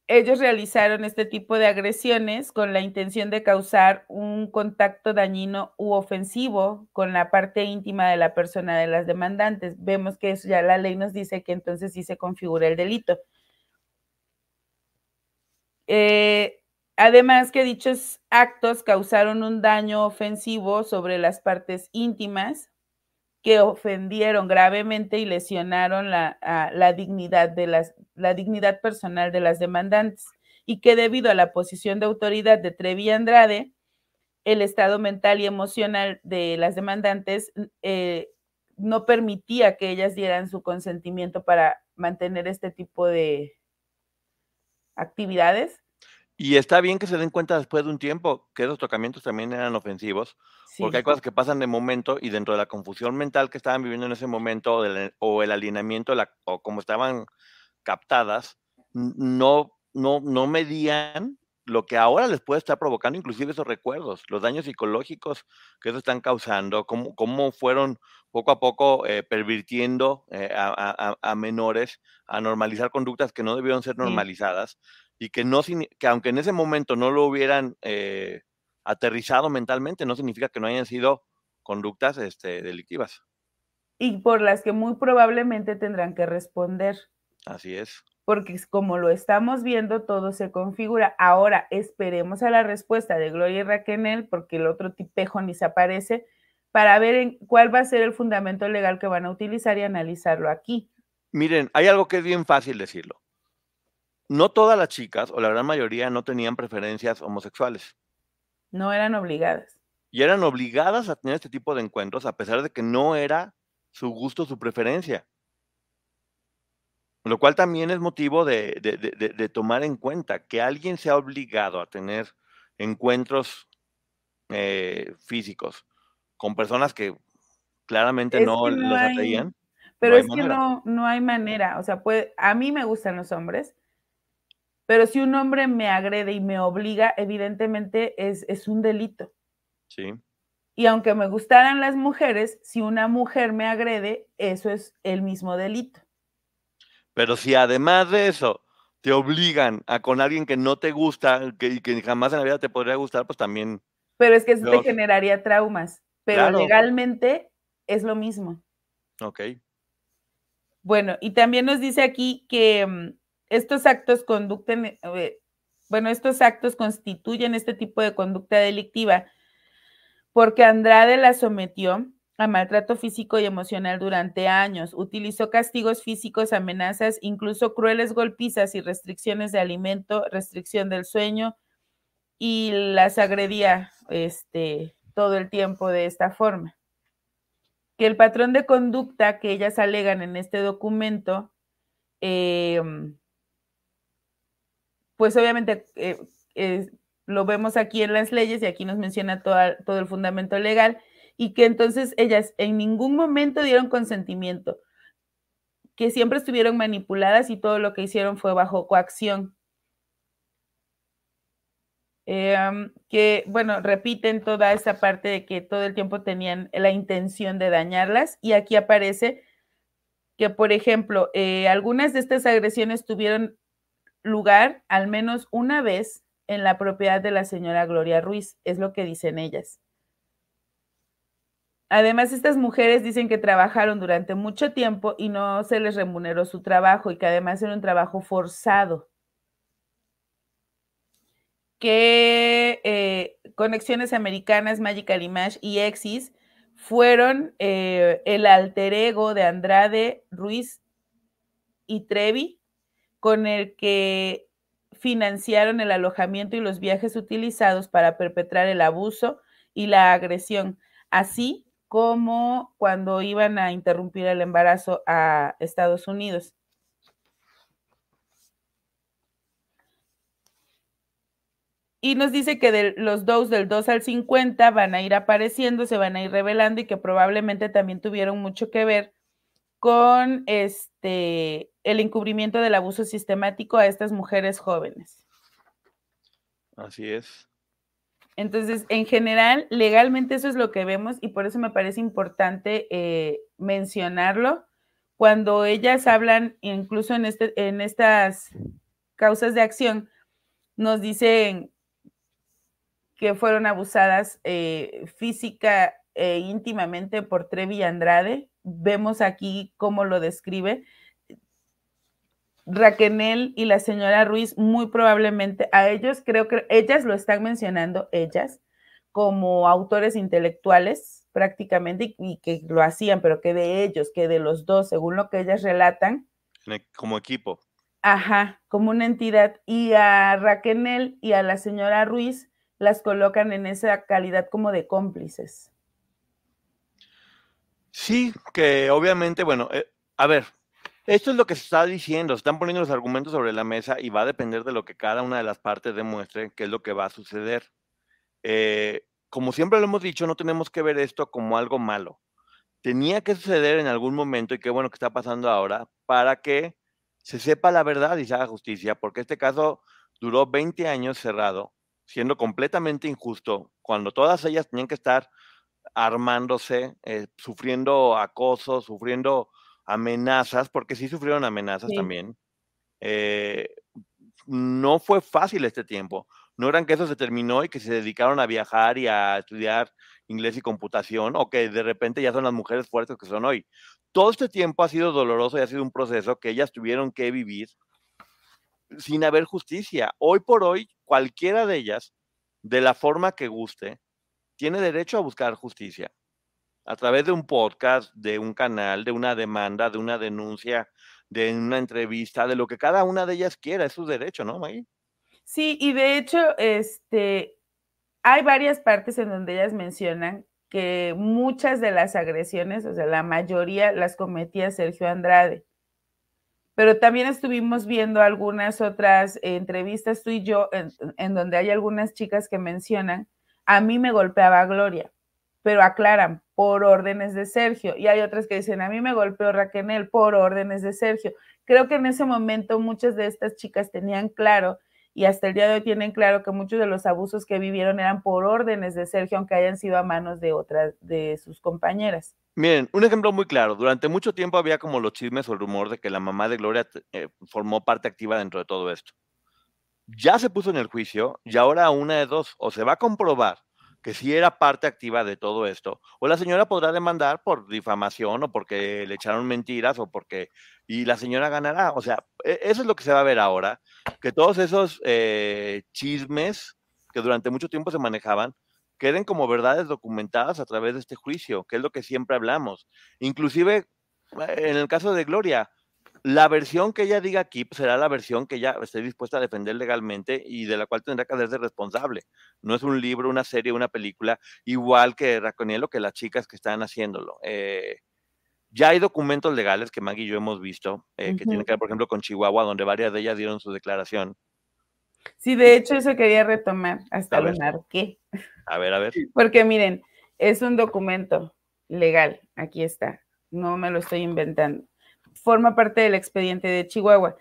ellos realizaron este tipo de agresiones con la intención de causar un contacto dañino u ofensivo con la parte íntima de la persona de las demandantes. Vemos que eso ya la ley nos dice que entonces sí se configura el delito. Eh, además que dichos actos causaron un daño ofensivo sobre las partes íntimas que ofendieron gravemente y lesionaron la, la, dignidad de las, la dignidad personal de las demandantes y que debido a la posición de autoridad de Trevi Andrade, el estado mental y emocional de las demandantes eh, no permitía que ellas dieran su consentimiento para mantener este tipo de actividades. Y está bien que se den cuenta después de un tiempo que esos tocamientos también eran ofensivos, porque hay cosas que pasan de momento y dentro de la confusión mental que estaban viviendo en ese momento o el alineamiento o como estaban captadas, no, no, no medían lo que ahora les puede estar provocando inclusive esos recuerdos, los daños psicológicos que eso están causando, cómo, cómo fueron poco a poco eh, pervirtiendo eh, a, menores a normalizar conductas que no debieron ser normalizadas y que, no, que aunque en ese momento no lo hubieran eh, aterrizado mentalmente, no significa que no hayan sido conductas este, delictivas. Y por las que muy probablemente tendrán que responder. Así es. Porque como lo estamos viendo, todo se configura. Ahora esperemos a la respuesta de Gloria y Raquel, porque el otro tipejo ni se aparece, para ver en cuál va a ser el fundamento legal que van a utilizar y analizarlo aquí. Miren, hay algo que es bien fácil decirlo. No todas las chicas, o la gran mayoría, no tenían preferencias homosexuales. No eran obligadas. Y eran obligadas a tener este tipo de encuentros, a pesar de que no era su gusto, su preferencia. Lo cual también es motivo de, tomar en cuenta que alguien se ha obligado a tener encuentros eh, físicos con personas que claramente no, los atraían. Pero es que no, no hay manera. O sea, puede, a mí me gustan los hombres, pero si un hombre me agrede y me obliga, evidentemente es, es un delito. Sí. Y aunque me gustaran las mujeres, si una mujer me agrede, eso es el mismo delito. Pero si además de eso te obligan a con alguien que no te gusta y que, jamás en la vida te podría gustar, pues también. Pero es que eso te generaría traumas. Pero legalmente es lo mismo. Ok. Bueno, y también nos dice aquí que mm, estos actos conducten, eh, bueno, estos actos constituyen este tipo de conducta delictiva porque Andrade la sometió a maltrato físico y emocional durante años. Utilizó castigos físicos, amenazas, incluso crueles golpizas y restricciones de alimento, restricción del sueño y las agredía este, todo el tiempo de esta forma. Que el patrón de conducta que ellas alegan en este documento, em, pues obviamente eh, lo vemos aquí en las leyes y aquí nos menciona todo el fundamento legal y que entonces ellas en ningún momento dieron consentimiento, que siempre estuvieron manipuladas y todo lo que hicieron fue bajo coacción. Em, que, bueno, repiten toda esa parte de que todo el tiempo tenían la intención de dañarlas y aquí aparece que, por ejemplo, eh, algunas de estas agresiones tuvieron lugar al menos una vez en la propiedad de la señora Gloria Ruiz, es lo que dicen ellas. Además, estas mujeres dicen que trabajaron durante mucho tiempo y no se les remuneró su trabajo y que además era un trabajo forzado. Que eh, Conexiones Americanas, Magical Image y Exis fueron eh, el alter ego de Andrade, Ruiz y Trevi, con el que financiaron el alojamiento y los viajes utilizados para perpetrar el abuso y la agresión, así como cuando iban a interrumpir el embarazo a Estados Unidos. Y nos dice que de los dos del 2 al 50 van a ir apareciendo, se van a ir revelando y que probablemente también tuvieron mucho que ver con este el encubrimiento del abuso sistemático a estas mujeres jóvenes. Así es. Entonces, en general, legalmente eso es lo que vemos y por eso me parece importante eh, mencionarlo. Cuando ellas hablan, incluso en, este, en estas causas de acción, nos dicen que fueron abusadas eh, física e íntimamente por Trevi Andrade. Vemos aquí cómo lo describe. Raquel y la señora Ruiz, muy probablemente a ellos, creo que ellas lo están mencionando, ellas, como autores intelectuales prácticamente y, que lo hacían, pero que de ellos, que de los dos, según lo que ellas relatan. E, como equipo. Ajá, como una entidad. Y a Raquel y a la señora Ruiz las colocan en esa calidad como de cómplices. Sí, que obviamente, bueno, eh, a ver, esto es lo que se está diciendo, se están poniendo los argumentos sobre la mesa y va a depender de lo que cada una de las partes demuestre qué es lo que va a suceder. Eh, como siempre lo hemos dicho, no tenemos que ver esto como algo malo. Tenía que suceder en algún momento y qué bueno que está pasando ahora para que se sepa la verdad y se haga justicia, porque este caso duró 20 años cerrado, siendo completamente injusto, cuando todas ellas tenían que estar armándose, eh, sufriendo acoso, sufriendo amenazas, porque sí sufrieron amenazas también. Eh, no fue fácil este tiempo. No eran que eso se terminó y que se dedicaron a viajar y a estudiar inglés y computación, o que de repente ya son las mujeres fuertes que son hoy. Todo este tiempo ha sido doloroso y ha sido un proceso que ellas tuvieron que vivir sin haber justicia. Hoy por hoy, cualquiera de ellas, de la forma que guste, tiene derecho a buscar justicia a través de un podcast, de un canal, de una demanda, de una denuncia, de una entrevista, de lo que cada una de ellas quiera, es su derecho, ¿no, Maggie? Sí, y de hecho, este, hay varias partes en donde ellas mencionan que muchas de las agresiones, o sea, la mayoría las cometía Sergio Andrade. Pero también estuvimos viendo algunas otras entrevistas, tú y yo, en donde hay algunas chicas que mencionan, a mí me golpeaba Gloria pero aclaran por órdenes de Sergio. Y hay otras que dicen, a mí me golpeó Raquel por órdenes de Sergio. Creo que en ese momento muchas de estas chicas tenían claro y hasta el día de hoy tienen claro que muchos de los abusos que vivieron eran por órdenes de Sergio, aunque hayan sido a manos de otras de sus compañeras. Miren, un ejemplo muy claro. Durante mucho tiempo había como los chismes o el rumor de que la mamá de Gloria eh, formó parte activa dentro de todo esto. Ya se puso en el juicio y ahora una de dos, o se va a comprobar que sí era parte activa de todo esto, o la señora podrá demandar por difamación o porque le echaron mentiras o porque, y la señora ganará. O sea, e, eso es lo que se va a ver ahora, que todos esos eh, chismes que durante mucho tiempo se manejaban, queden como verdades documentadas a través de este juicio, que es lo que siempre hablamos. Inclusive, en el caso de Gloria, la versión que ella diga aquí pues, será la versión que ella esté dispuesta a defender legalmente y de la cual tendrá que hacerse responsable. No es un libro, una serie, una película, igual que Raconiel que las chicas que están haciéndolo. Eh, ya hay documentos legales que Maggie y yo hemos visto, eh, que tienen que ver, por ejemplo, con Chihuahua, donde varias de ellas dieron su declaración. Sí, de hecho, eso quería retomar, hasta lo marqué. A ver, a ver. Porque miren, es un documento legal, aquí está, no me lo estoy inventando forma parte del expediente de Chihuahua.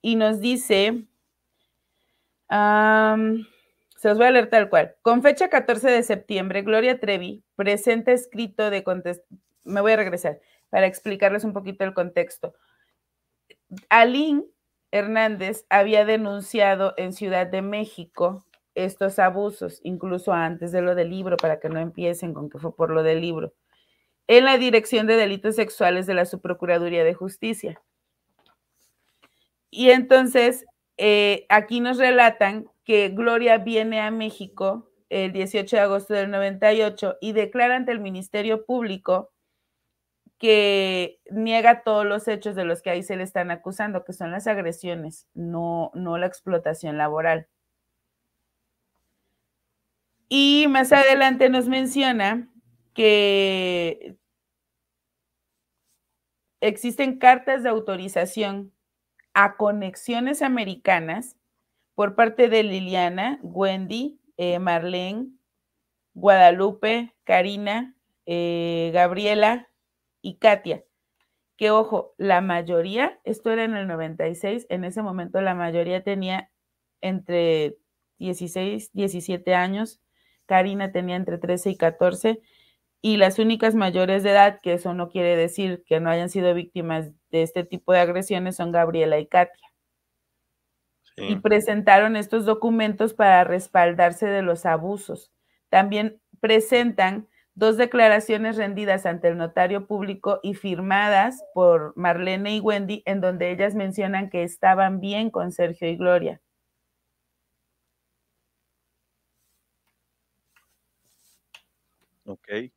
Y nos dice, se los voy a leer tal cual. Con fecha 14 de septiembre, Gloria Trevi presenta escrito de contestación. Me voy a regresar para explicarles un poquito el contexto. Aline Hernández había denunciado en Ciudad de México estos abusos, incluso antes de lo del libro, para que no empiecen con que fue por lo del libro en la Dirección de Delitos Sexuales de la Subprocuraduría de Justicia. Y entonces, eh, aquí nos relatan que Gloria viene a México el 18 de agosto del 98 y declara ante el Ministerio Público que niega todos los hechos de los que ahí se le están acusando, que son las agresiones, no, no la explotación laboral. Y más adelante nos menciona que existen cartas de autorización a conexiones americanas por parte de Liliana, Wendy, eh, Marlene, Guadalupe, Karina, eh, Gabriela y Katia. Que ojo, la mayoría, esto era en el 96, en ese momento la mayoría tenía entre 16, 17 años, Karina tenía entre 13 y 14, y las únicas mayores de edad, que eso no quiere decir que no hayan sido víctimas de este tipo de agresiones, son Gabriela y Katia. Y presentaron estos documentos para respaldarse de los abusos. También presentan dos declaraciones rendidas ante el notario público y firmadas por Marlene y Wendy, en donde ellas mencionan que estaban bien con Sergio y Gloria. Ok.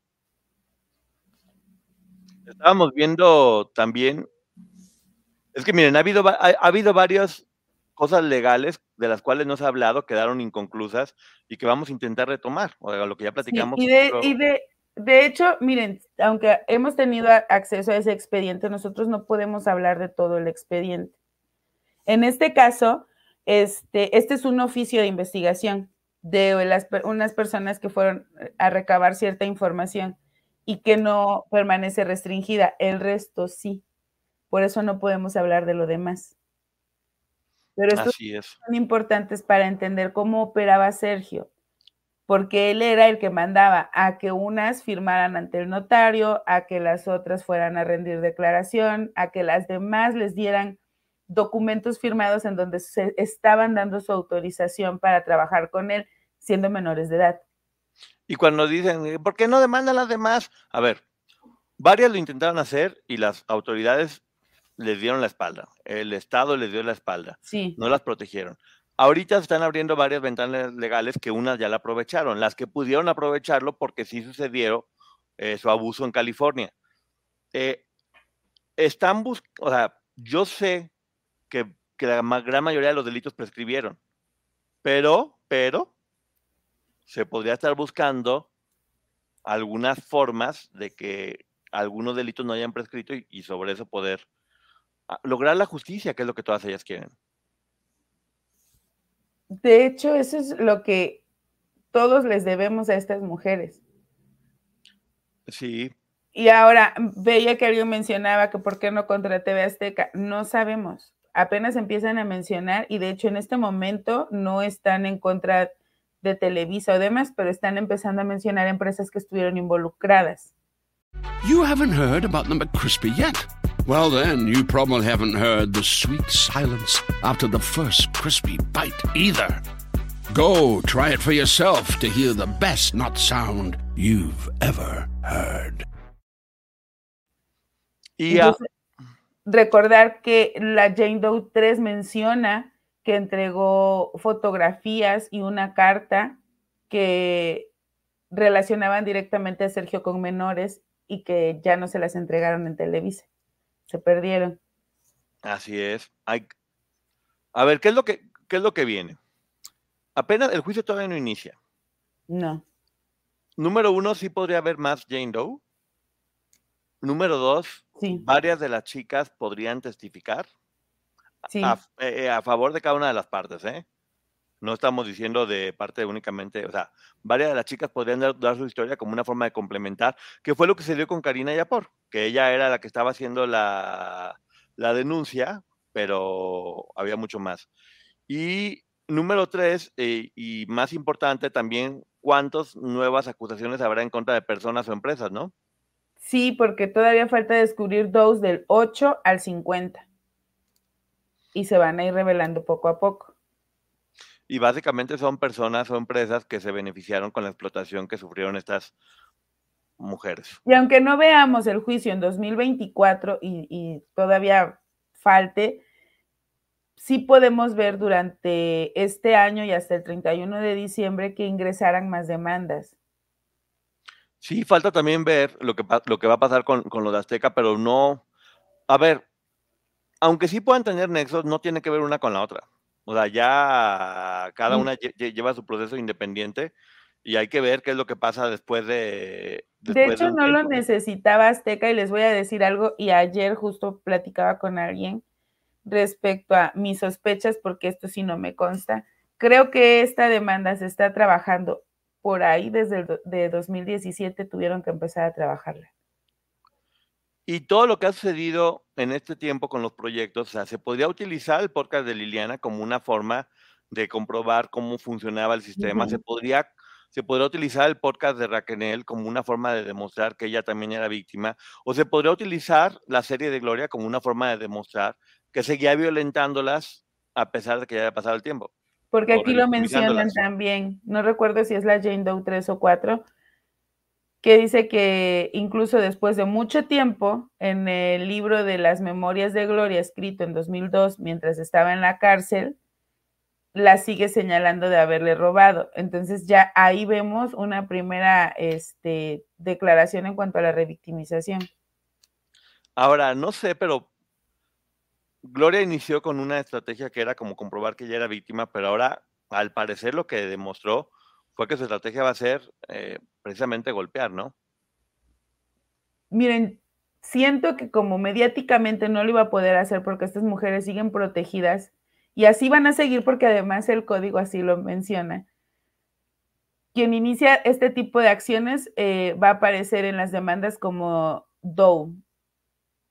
Estábamos viendo también, es que miren, ha habido, ha, habido varias cosas legales de las cuales no se ha hablado, quedaron inconclusas y que vamos a intentar retomar, o lo que ya platicamos. y, de, y de, de, hecho, miren, aunque hemos tenido acceso a ese expediente, nosotros no podemos hablar de todo el expediente. En este caso, este, este es un oficio de investigación de las, unas personas que fueron a recabar cierta información y que no permanece restringida. El resto sí. Por eso no podemos hablar de lo demás. Pero estos son importantes para entender cómo operaba Sergio, porque él era el que mandaba a que unas firmaran ante el notario, a que las otras fueran a rendir declaración, a que las demás les dieran documentos firmados en donde se estaban dando su autorización para trabajar con él siendo menores de edad. Y cuando dicen, eh, ¿por qué no demandan las demás? A ver, varias lo intentaron hacer y las autoridades les dieron la espalda. El Estado les dio la espalda. Sí. No las protegieron. Ahorita están abriendo varias ventanas legales que unas ya la aprovecharon. Las que pudieron aprovecharlo porque sí sucedieron eh, su abuso en California. Eh, están buscando, o sea, yo sé que, la gran mayoría de los delitos prescribieron, pero, pero, se podría estar buscando algunas formas de que algunos delitos no hayan prescrito y, sobre eso poder ah, lograr la justicia, que es lo que todas ellas quieren. De hecho, eso es lo que todos les debemos a estas mujeres. Sí, y ahora, veía que alguien mencionaba que por qué no contra TV Azteca. No sabemos. Apenas empiezan a mencionar y de hecho en este momento no están en contra de Televisa o demás, pero están empezando a mencionar empresas que estuvieron involucradas. You haven't heard about the McCrispy yet. Well then, you probably haven't heard the sweet silence after the first crispy bite either. Go try it for yourself to hear the best not sound you've ever heard. Y recordar que la Jane Doe 3 menciona que entregó fotografías y una carta que relacionaban directamente a Sergio con menores y que ya no se las entregaron en Televisa. Se perdieron. Así es. Hay... A ver, ¿qué es lo que qué es lo que viene? Apenas el juicio todavía no inicia. No. Número uno, sí podría haber más Jane Doe. Número dos, varias de las chicas podrían testificar eh, eh, a, favor de cada una de las partes, ¿eh? No estamos diciendo de parte únicamente, o sea, varias de las chicas podrían dar, su historia como una forma de complementar, que fue lo que se dio con Karina Yapor, que ella era la que estaba haciendo la, denuncia, pero había mucho más. Y número tres, y más importante también, ¿cuántas nuevas acusaciones habrá en contra de personas o empresas, no? Sí, porque todavía falta descubrir dos del 8 al 50 y se van a ir revelando poco a poco. Y básicamente son personas o empresas que se beneficiaron con la explotación que sufrieron estas mujeres. Y aunque no veamos el juicio en 2024 y, y todavía falte, sí podemos ver durante este año y hasta el 31 de diciembre que ingresaran más demandas. Sí, falta también ver lo que, lo que va a pasar con, con lo de Azteca, pero no. A ver, aunque sí puedan tener nexos, no tiene que ver una con la otra. O sea, ya cada una lleva su proceso independiente y hay que ver qué es lo que pasa después de... de hecho, no lo necesitaba Azteca y les voy a decir algo y ayer justo platicaba con alguien respecto a mis sospechas, porque esto sí no me consta. creo que esta demanda se está trabajando por ahí desde el de 2017 tuvieron que empezar a trabajarla. Y todo lo que ha sucedido en este tiempo con los proyectos, o sea, se podría utilizar el podcast de Liliana como una forma de comprobar cómo funcionaba el sistema, se podría se podría utilizar el podcast de Raquel como una forma de demostrar que ella también era víctima, o se podría utilizar la serie de Gloria como una forma de demostrar que seguía violentándolas a pesar de que ya había pasado el tiempo. Porque aquí lo mencionan también, no recuerdo si es la Jane Doe 3 o 4, que dice que incluso después de mucho tiempo, en el libro de las Memorias de Gloria, escrito en 2002, mientras estaba en la cárcel, la sigue señalando de haberle robado. Entonces ya ahí vemos una primera este, declaración en cuanto a la revictimización. Ahora, no sé, pero Gloria inició con una estrategia que era como comprobar que ella era víctima, pero ahora, al parecer, lo que demostró fue que su estrategia va a ser eh, precisamente golpear, ¿no? Miren, siento que como mediáticamente no lo iba a poder hacer porque estas mujeres siguen protegidas y así van a seguir porque además el código así lo menciona. Quien inicia este tipo de acciones eh, va a aparecer en las demandas como Doe,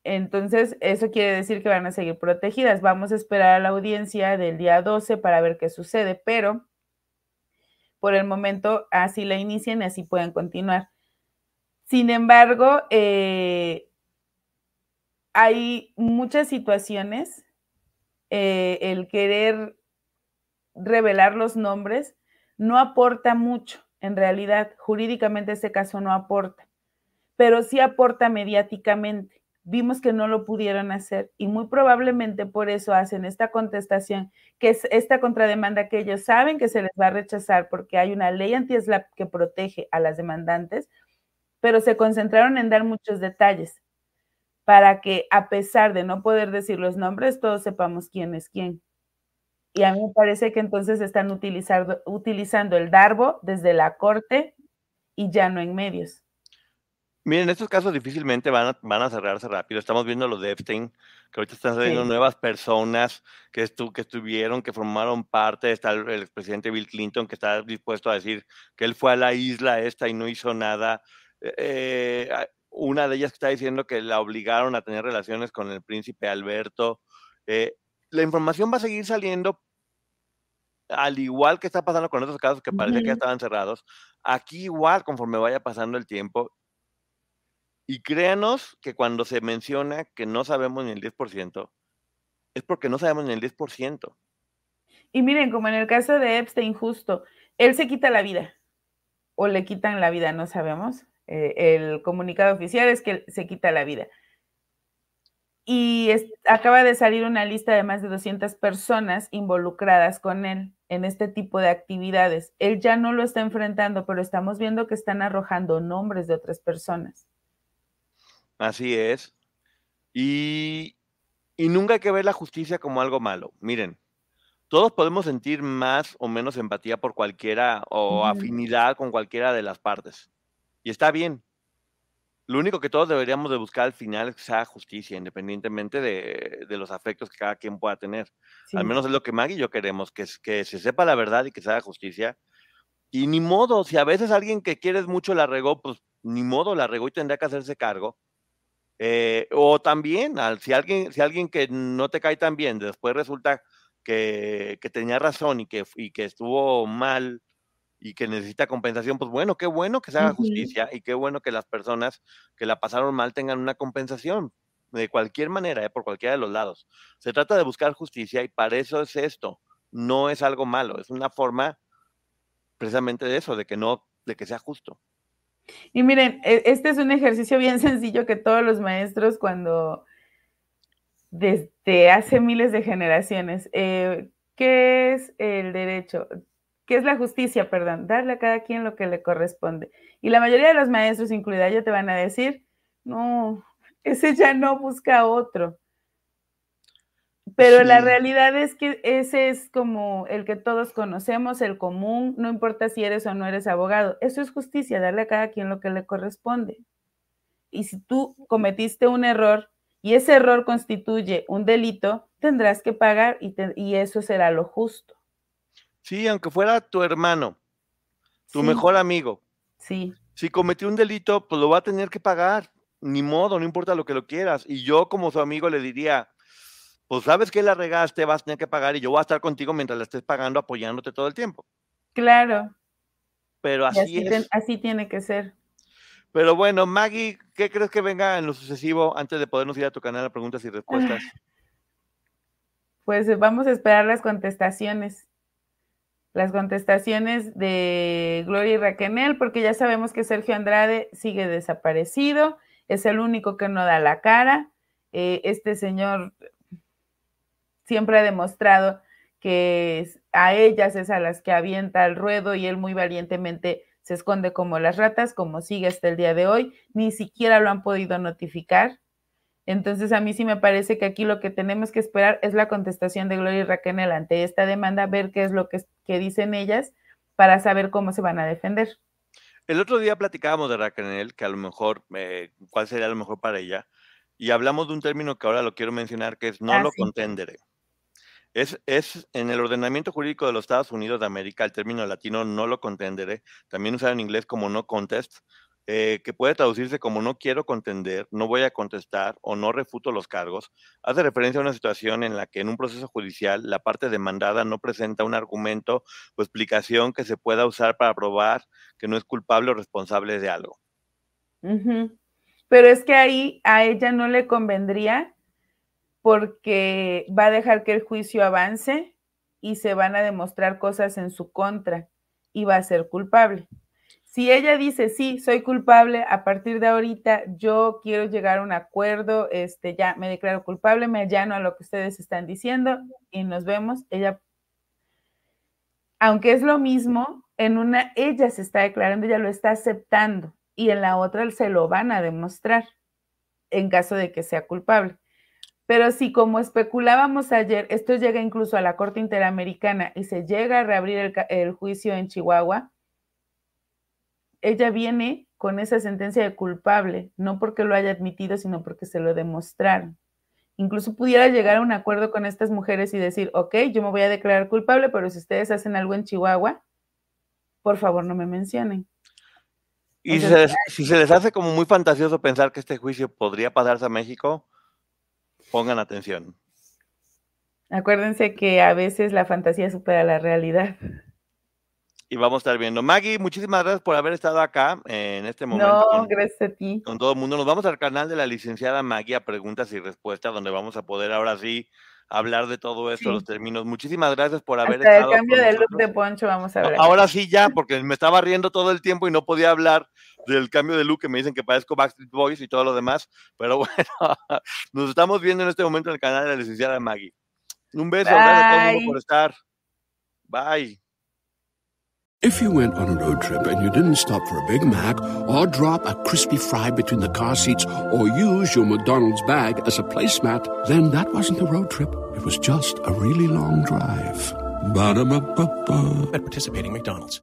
entonces, eso quiere decir que van a seguir protegidas. Vamos a esperar a la audiencia del día 12 para ver qué sucede, pero por el momento así la inician y así pueden continuar. Sin embargo, eh, hay muchas situaciones, eh, el querer revelar los nombres no aporta mucho, en realidad, jurídicamente este caso no aporta, pero sí aporta mediáticamente vimos que no lo pudieron hacer y muy probablemente por eso hacen esta contestación, que es esta contrademanda que ellos saben que se les va a rechazar porque hay una ley anti-SLAP que protege a las demandantes, pero se concentraron en dar muchos detalles para que a pesar de no poder decir los nombres, todos sepamos quién es quién. Y a mí me parece que entonces están utilizando, utilizando el darbo desde la corte y ya no en medios. Miren, estos casos difícilmente van a, van a cerrarse rápido. Estamos viendo lo de Epstein, que ahorita están saliendo nuevas personas que, estu que estuvieron, que formaron parte. Está el, el, expresidente Bill Clinton, que está dispuesto a decir que él fue a la isla esta y no hizo nada. Eh, eh una de ellas está diciendo que la obligaron a tener relaciones con el príncipe Alberto. Eh, la información va a seguir saliendo, al igual que está pasando con otros casos que parece uh -huh. que ya estaban cerrados. Aquí igual, conforme vaya pasando el tiempo, y créanos que cuando se menciona que no sabemos ni el 10%, es porque no sabemos ni el 10%. Y miren, como en el caso de Epstein, justo, él se quita la vida o le quitan la vida, no sabemos. Eh, el comunicado oficial es que se quita la vida. Y acaba de salir una lista de más de 200 personas involucradas con él en este tipo de actividades. Él ya no lo está enfrentando, pero estamos viendo que están arrojando nombres de otras personas. Así es. Y, y, nunca hay que ver la justicia como algo malo. Miren, todos podemos sentir más o menos empatía por cualquiera o afinidad con cualquiera de las partes. Y está bien. Lo único que todos deberíamos de buscar al final es que sea justicia, independientemente de, de los afectos que cada quien pueda tener. Sí. Al menos es lo que Maggie y yo queremos, que, que se sepa la verdad y que se haga justicia. Y ni modo, si a veces alguien que quieres mucho la regó, pues ni modo, la regó y tendrá que hacerse cargo eh, o también, si alguien, si alguien que no te cae tan bien, después resulta que, que tenía razón y que, y que estuvo mal y que necesita compensación, pues bueno, qué bueno que se haga uh -huh. justicia y qué bueno que las personas que la pasaron mal tengan una compensación de cualquier manera, eh, por cualquiera de los lados. Se trata de buscar justicia y para eso es esto. No es algo malo, es una forma precisamente de eso, de que no, de que sea justo. Y miren, e, este es un ejercicio bien sencillo que todos los maestros cuando desde hace miles de generaciones, eh, ¿qué es el derecho? ¿Qué es la justicia? Perdón, darle a cada quien lo que le corresponde. Y la mayoría de los maestros, incluida yo, te van a decir, no, ese ya no busca otro. Pero sí. la realidad es que ese es como el que todos conocemos, el común, no importa si eres o no eres abogado. Eso es justicia, darle a cada quien lo que le corresponde. Y si tú cometiste un error y ese error constituye un delito, tendrás que pagar y, te, y eso será lo justo. Sí, aunque fuera tu hermano, tu Sí, mejor amigo. Sí, Si cometió un delito, pues lo va a tener que pagar. Ni modo, no importa lo que lo quieras. Y yo como su amigo le diría, pues sabes que la regaste, vas a tener que pagar y yo voy a estar contigo mientras la estés pagando, apoyándote todo el tiempo. claro. Pero así así, ten- es. así tiene que ser. Pero bueno, Maggie, ¿qué crees que venga en lo sucesivo antes de podernos ir a tu canal a preguntas y respuestas? Pues eh, vamos a esperar las contestaciones. Las contestaciones de Gloria y Raquel, porque ya sabemos que Sergio Andrade sigue desaparecido, es el único que no da la cara. Eh, este señor siempre ha demostrado que a ellas es a las que avienta al ruedo y él muy valientemente se esconde como las ratas, como sigue hasta el día de hoy. Ni siquiera lo han podido notificar. Entonces, a mí sí me parece que aquí lo que tenemos que esperar es la contestación de Gloria y Raquel ante esta demanda, ver qué es lo que, que dicen ellas para saber cómo se van a defender. El otro día platicábamos de Raquel, que a lo mejor, eh, cuál sería lo mejor para ella, y hablamos de un término que ahora lo quiero mencionar, que es no Ah, lo sí. contendere. Es, es en el ordenamiento jurídico de los Estados Unidos de América, el término latino no lo contendere, también usado en inglés como no contest, eh, que puede traducirse como no quiero contender, no voy a contestar o no refuto los cargos, hace referencia a una situación en la que en un proceso judicial la parte demandada no presenta un argumento o explicación que se pueda usar para probar que no es culpable o responsable de algo. Pero es que ahí a ella no le convendría porque va a dejar que el juicio avance y se van a demostrar cosas en su contra y va a ser culpable. Si ella dice, sí, soy culpable, a partir de ahorita yo quiero llegar a un acuerdo, este, ya me declaro culpable, me allano a lo que ustedes están diciendo y nos vemos, ella, aunque es lo mismo, en una ella se está declarando, ella lo está aceptando y en la otra se lo van a demostrar en caso de que sea culpable. Pero si como especulábamos ayer, esto llega incluso a la Corte Interamericana y se llega a reabrir el, juicio en Chihuahua, ella viene con esa sentencia de culpable, no porque lo haya admitido, sino porque se lo demostraron. Incluso pudiera llegar a un acuerdo con estas mujeres y decir, ok, yo me voy a declarar culpable, pero si ustedes hacen algo en Chihuahua, por favor no me mencionen. Y si se, les, si se les hace como muy fantasioso pensar que este juicio podría pasarse a México, pongan atención. Acuérdense que a veces la fantasía supera la realidad. Y vamos a estar viendo. Maggie, muchísimas gracias por haber estado acá en este momento No, con, gracias a ti. con todo el mundo. Nos vamos al canal de la licenciada Maggie a preguntas y respuestas, donde vamos a poder ahora sí hablar de todo esto, Sí. los términos. Muchísimas gracias por haber Hasta el estado cambio con de look de Poncho vamos a hablar. Ahora sí ya, porque me estaba riendo todo el tiempo y no podía hablar del cambio de look que me dicen que parezco Backstreet Boys y todo lo demás. Pero bueno, nos estamos viendo en este momento en el canal de la licenciada Maggie. Un beso, gracias a todo el mundo Bye. por estar. Bye. If you went on a road trip and you didn't stop for a Big Mac or drop a crispy fry between the car seats or use your McDonald's bag as a placemat, then that wasn't a road trip. It was just a really long drive. Ba-da-ba-ba-ba. at participating McDonald's.